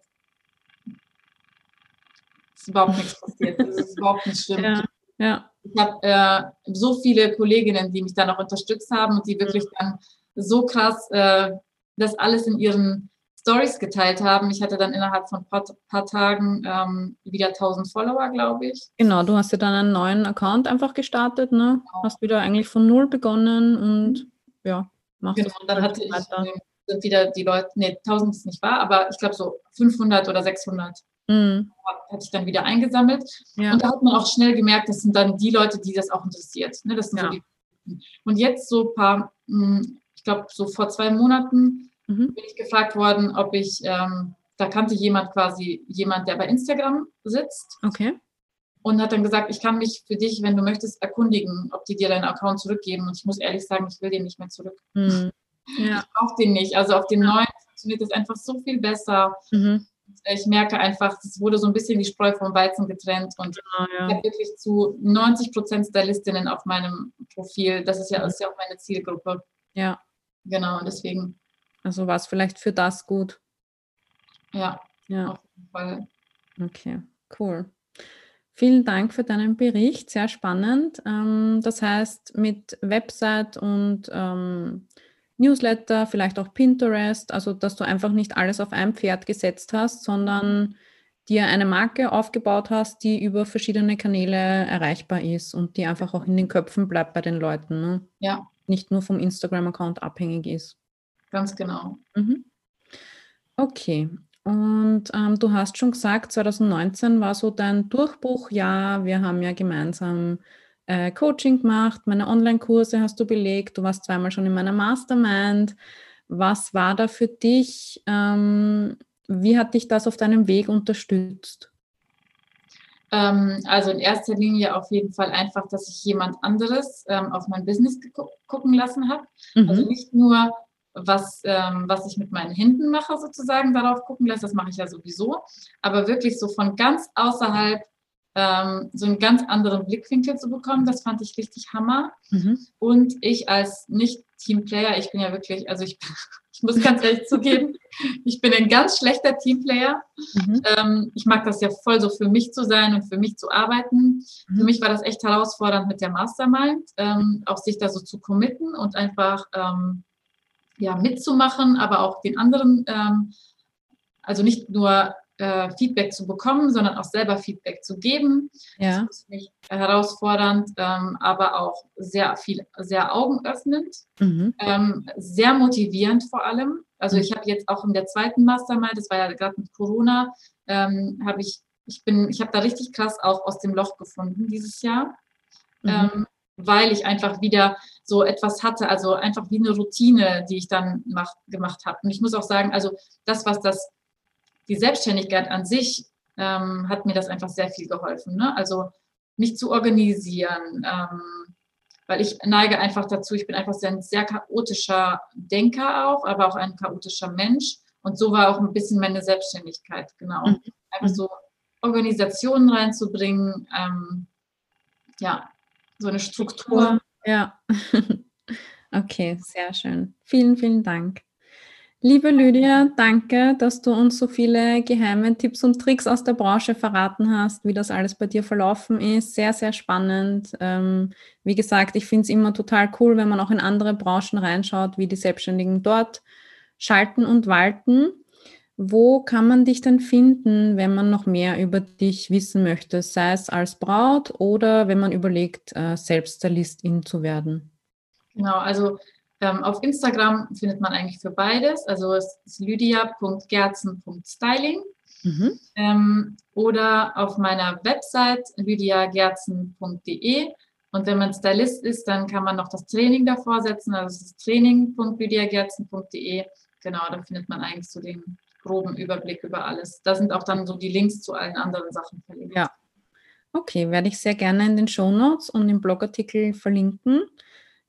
ist überhaupt nichts passiert. Es ist überhaupt nicht schlimm. Ja, ja. Ich habe äh, so viele Kolleginnen, die mich da noch unterstützt haben und die wirklich mhm. dann so krass äh, das alles in ihren Stories geteilt haben. Ich hatte dann innerhalb von ein paar, paar Tagen ähm, wieder 1000 Follower, glaube ich. Genau, du hast ja dann einen neuen Account einfach gestartet, ne? Genau. Hast wieder eigentlich von null begonnen und mhm. ja, machst Genau, dann hatte ich, sind wieder die Leute, nee, 1000 ist nicht wahr, aber ich glaube so 500 oder 600 mhm. hatte ich dann wieder eingesammelt. Ja. Und da hat man auch schnell gemerkt, das sind dann die Leute, die das auch interessiert. Ne? Das sind ja. so die, und jetzt so ein paar, hm, ich glaube so vor zwei Monaten mhm. bin ich gefragt worden, ob ich, ähm, da kannte jemand quasi, jemand, der bei Instagram sitzt. Okay. Und hat dann gesagt, ich kann mich für dich, wenn du möchtest, erkundigen, ob die dir deinen Account zurückgeben. Und ich muss ehrlich sagen, ich will den nicht mehr zurück. Mhm. Ja. Ich brauche den nicht. Also auf dem neuen funktioniert es einfach so viel besser. Mhm. Ich merke einfach, es wurde so ein bisschen die Spreu vom Weizen getrennt und genau, ja. ich habe wirklich zu 90 Prozent Stylistinnen auf meinem Profil. Das ist ja, das ist ja auch meine Zielgruppe. Ja. Genau, deswegen also war es vielleicht für das gut. Ja, ja. auf jeden Fall. Okay, cool. Vielen Dank für deinen Bericht, sehr spannend. Ähm, das heißt, mit Website und ähm, Newsletter, vielleicht auch Pinterest, also dass du einfach nicht alles auf ein Pferd gesetzt hast, sondern dir eine Marke aufgebaut hast, die über verschiedene Kanäle erreichbar ist und die einfach auch in den Köpfen bleibt bei den Leuten. Ne? Ja. Nicht nur vom Instagram-Account abhängig ist. Ganz genau. Mhm. Okay. Und ähm, du hast schon gesagt, 2019 war so dein Durchbruchjahr. Wir haben ja gemeinsam äh, Coaching gemacht, meine Online-Kurse hast du belegt, du warst zweimal schon in meiner Mastermind. Was war da für dich? Ähm, wie hat dich das auf deinem Weg unterstützt? Ähm, also in erster Linie auf jeden Fall einfach, dass ich jemand anderes ähm, auf mein Business gucken lassen habe. Mhm. Also nicht nur was, ähm, was ich mit meinen Händen mache, sozusagen darauf gucken lässt. Das mache ich ja sowieso. Aber wirklich so von ganz außerhalb ähm, so einen ganz anderen Blickwinkel zu bekommen, das fand ich richtig Hammer. Mhm. Und ich als Nicht-Teamplayer, ich bin ja wirklich, also ich, ich muss ganz ehrlich zugeben, ich bin ein ganz schlechter Teamplayer. Mhm. Ähm, ich mag das ja voll so für mich zu sein und für mich zu arbeiten. Mhm. Für mich war das echt herausfordernd mit der Mastermind, ähm, auch sich da so zu committen und einfach ähm, ja, mitzumachen, aber auch den anderen, ähm, also nicht nur äh, Feedback zu bekommen, sondern auch selber Feedback zu geben. Ja. Das ist nicht herausfordernd, ähm, aber auch sehr viel, sehr augenöffnend, mhm. ähm, sehr motivierend vor allem. Also mhm. ich habe jetzt auch in der zweiten Mastermind, das war ja gerade mit Corona, ähm, habe ich, ich bin, ich habe da richtig krass auch aus dem Loch gefunden dieses Jahr. Mhm. Ähm, weil ich einfach wieder so etwas hatte, also einfach wie eine Routine, die ich dann mach, gemacht habe. Und ich muss auch sagen, also das, was das die Selbstständigkeit an sich ähm, hat mir das einfach sehr viel geholfen. Ne? Also mich zu organisieren, ähm, weil ich neige einfach dazu, ich bin einfach sehr, ein sehr chaotischer Denker auch, aber auch ein chaotischer Mensch. Und so war auch ein bisschen meine Selbstständigkeit, genau. Mhm. Einfach so Organisationen reinzubringen, ähm, ja, so eine Struktur. Ja. okay, sehr schön. Vielen, vielen Dank. Liebe Lydia, danke, dass du uns so viele geheime Tipps und Tricks aus der Branche verraten hast, wie das alles bei dir verlaufen ist. Sehr, sehr spannend. Ähm, wie gesagt, ich finde es immer total cool, wenn man auch in andere Branchen reinschaut, wie die Selbstständigen dort schalten und walten. Wo kann man dich denn finden, wenn man noch mehr über dich wissen möchte, sei es als Braut oder wenn man überlegt, äh, selbst Stylistin zu werden? Genau, also ähm, auf Instagram findet man eigentlich für beides. Also es ist lydia.gerzen.styling. Mhm. Ähm, oder auf meiner Website lydiagerzen.de. Und wenn man Stylist ist, dann kann man noch das Training davor setzen. Also es ist training.lydiagerzen.de. Genau, da findet man eigentlich so den groben Überblick über alles. Da sind auch dann so die Links zu allen anderen Sachen verlinkt. Ja. Okay, werde ich sehr gerne in den Show Notes und im Blogartikel verlinken.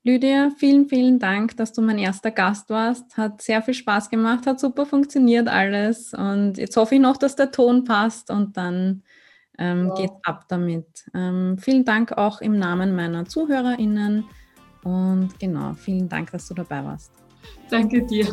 Lydia, vielen, vielen Dank, dass du mein erster Gast warst. Hat sehr viel Spaß gemacht, hat super funktioniert alles. Und jetzt hoffe ich noch, dass der Ton passt und dann ähm, wow. geht's ab damit. Ähm, vielen Dank auch im Namen meiner ZuhörerInnen. Und genau, vielen Dank, dass du dabei warst. Danke dir.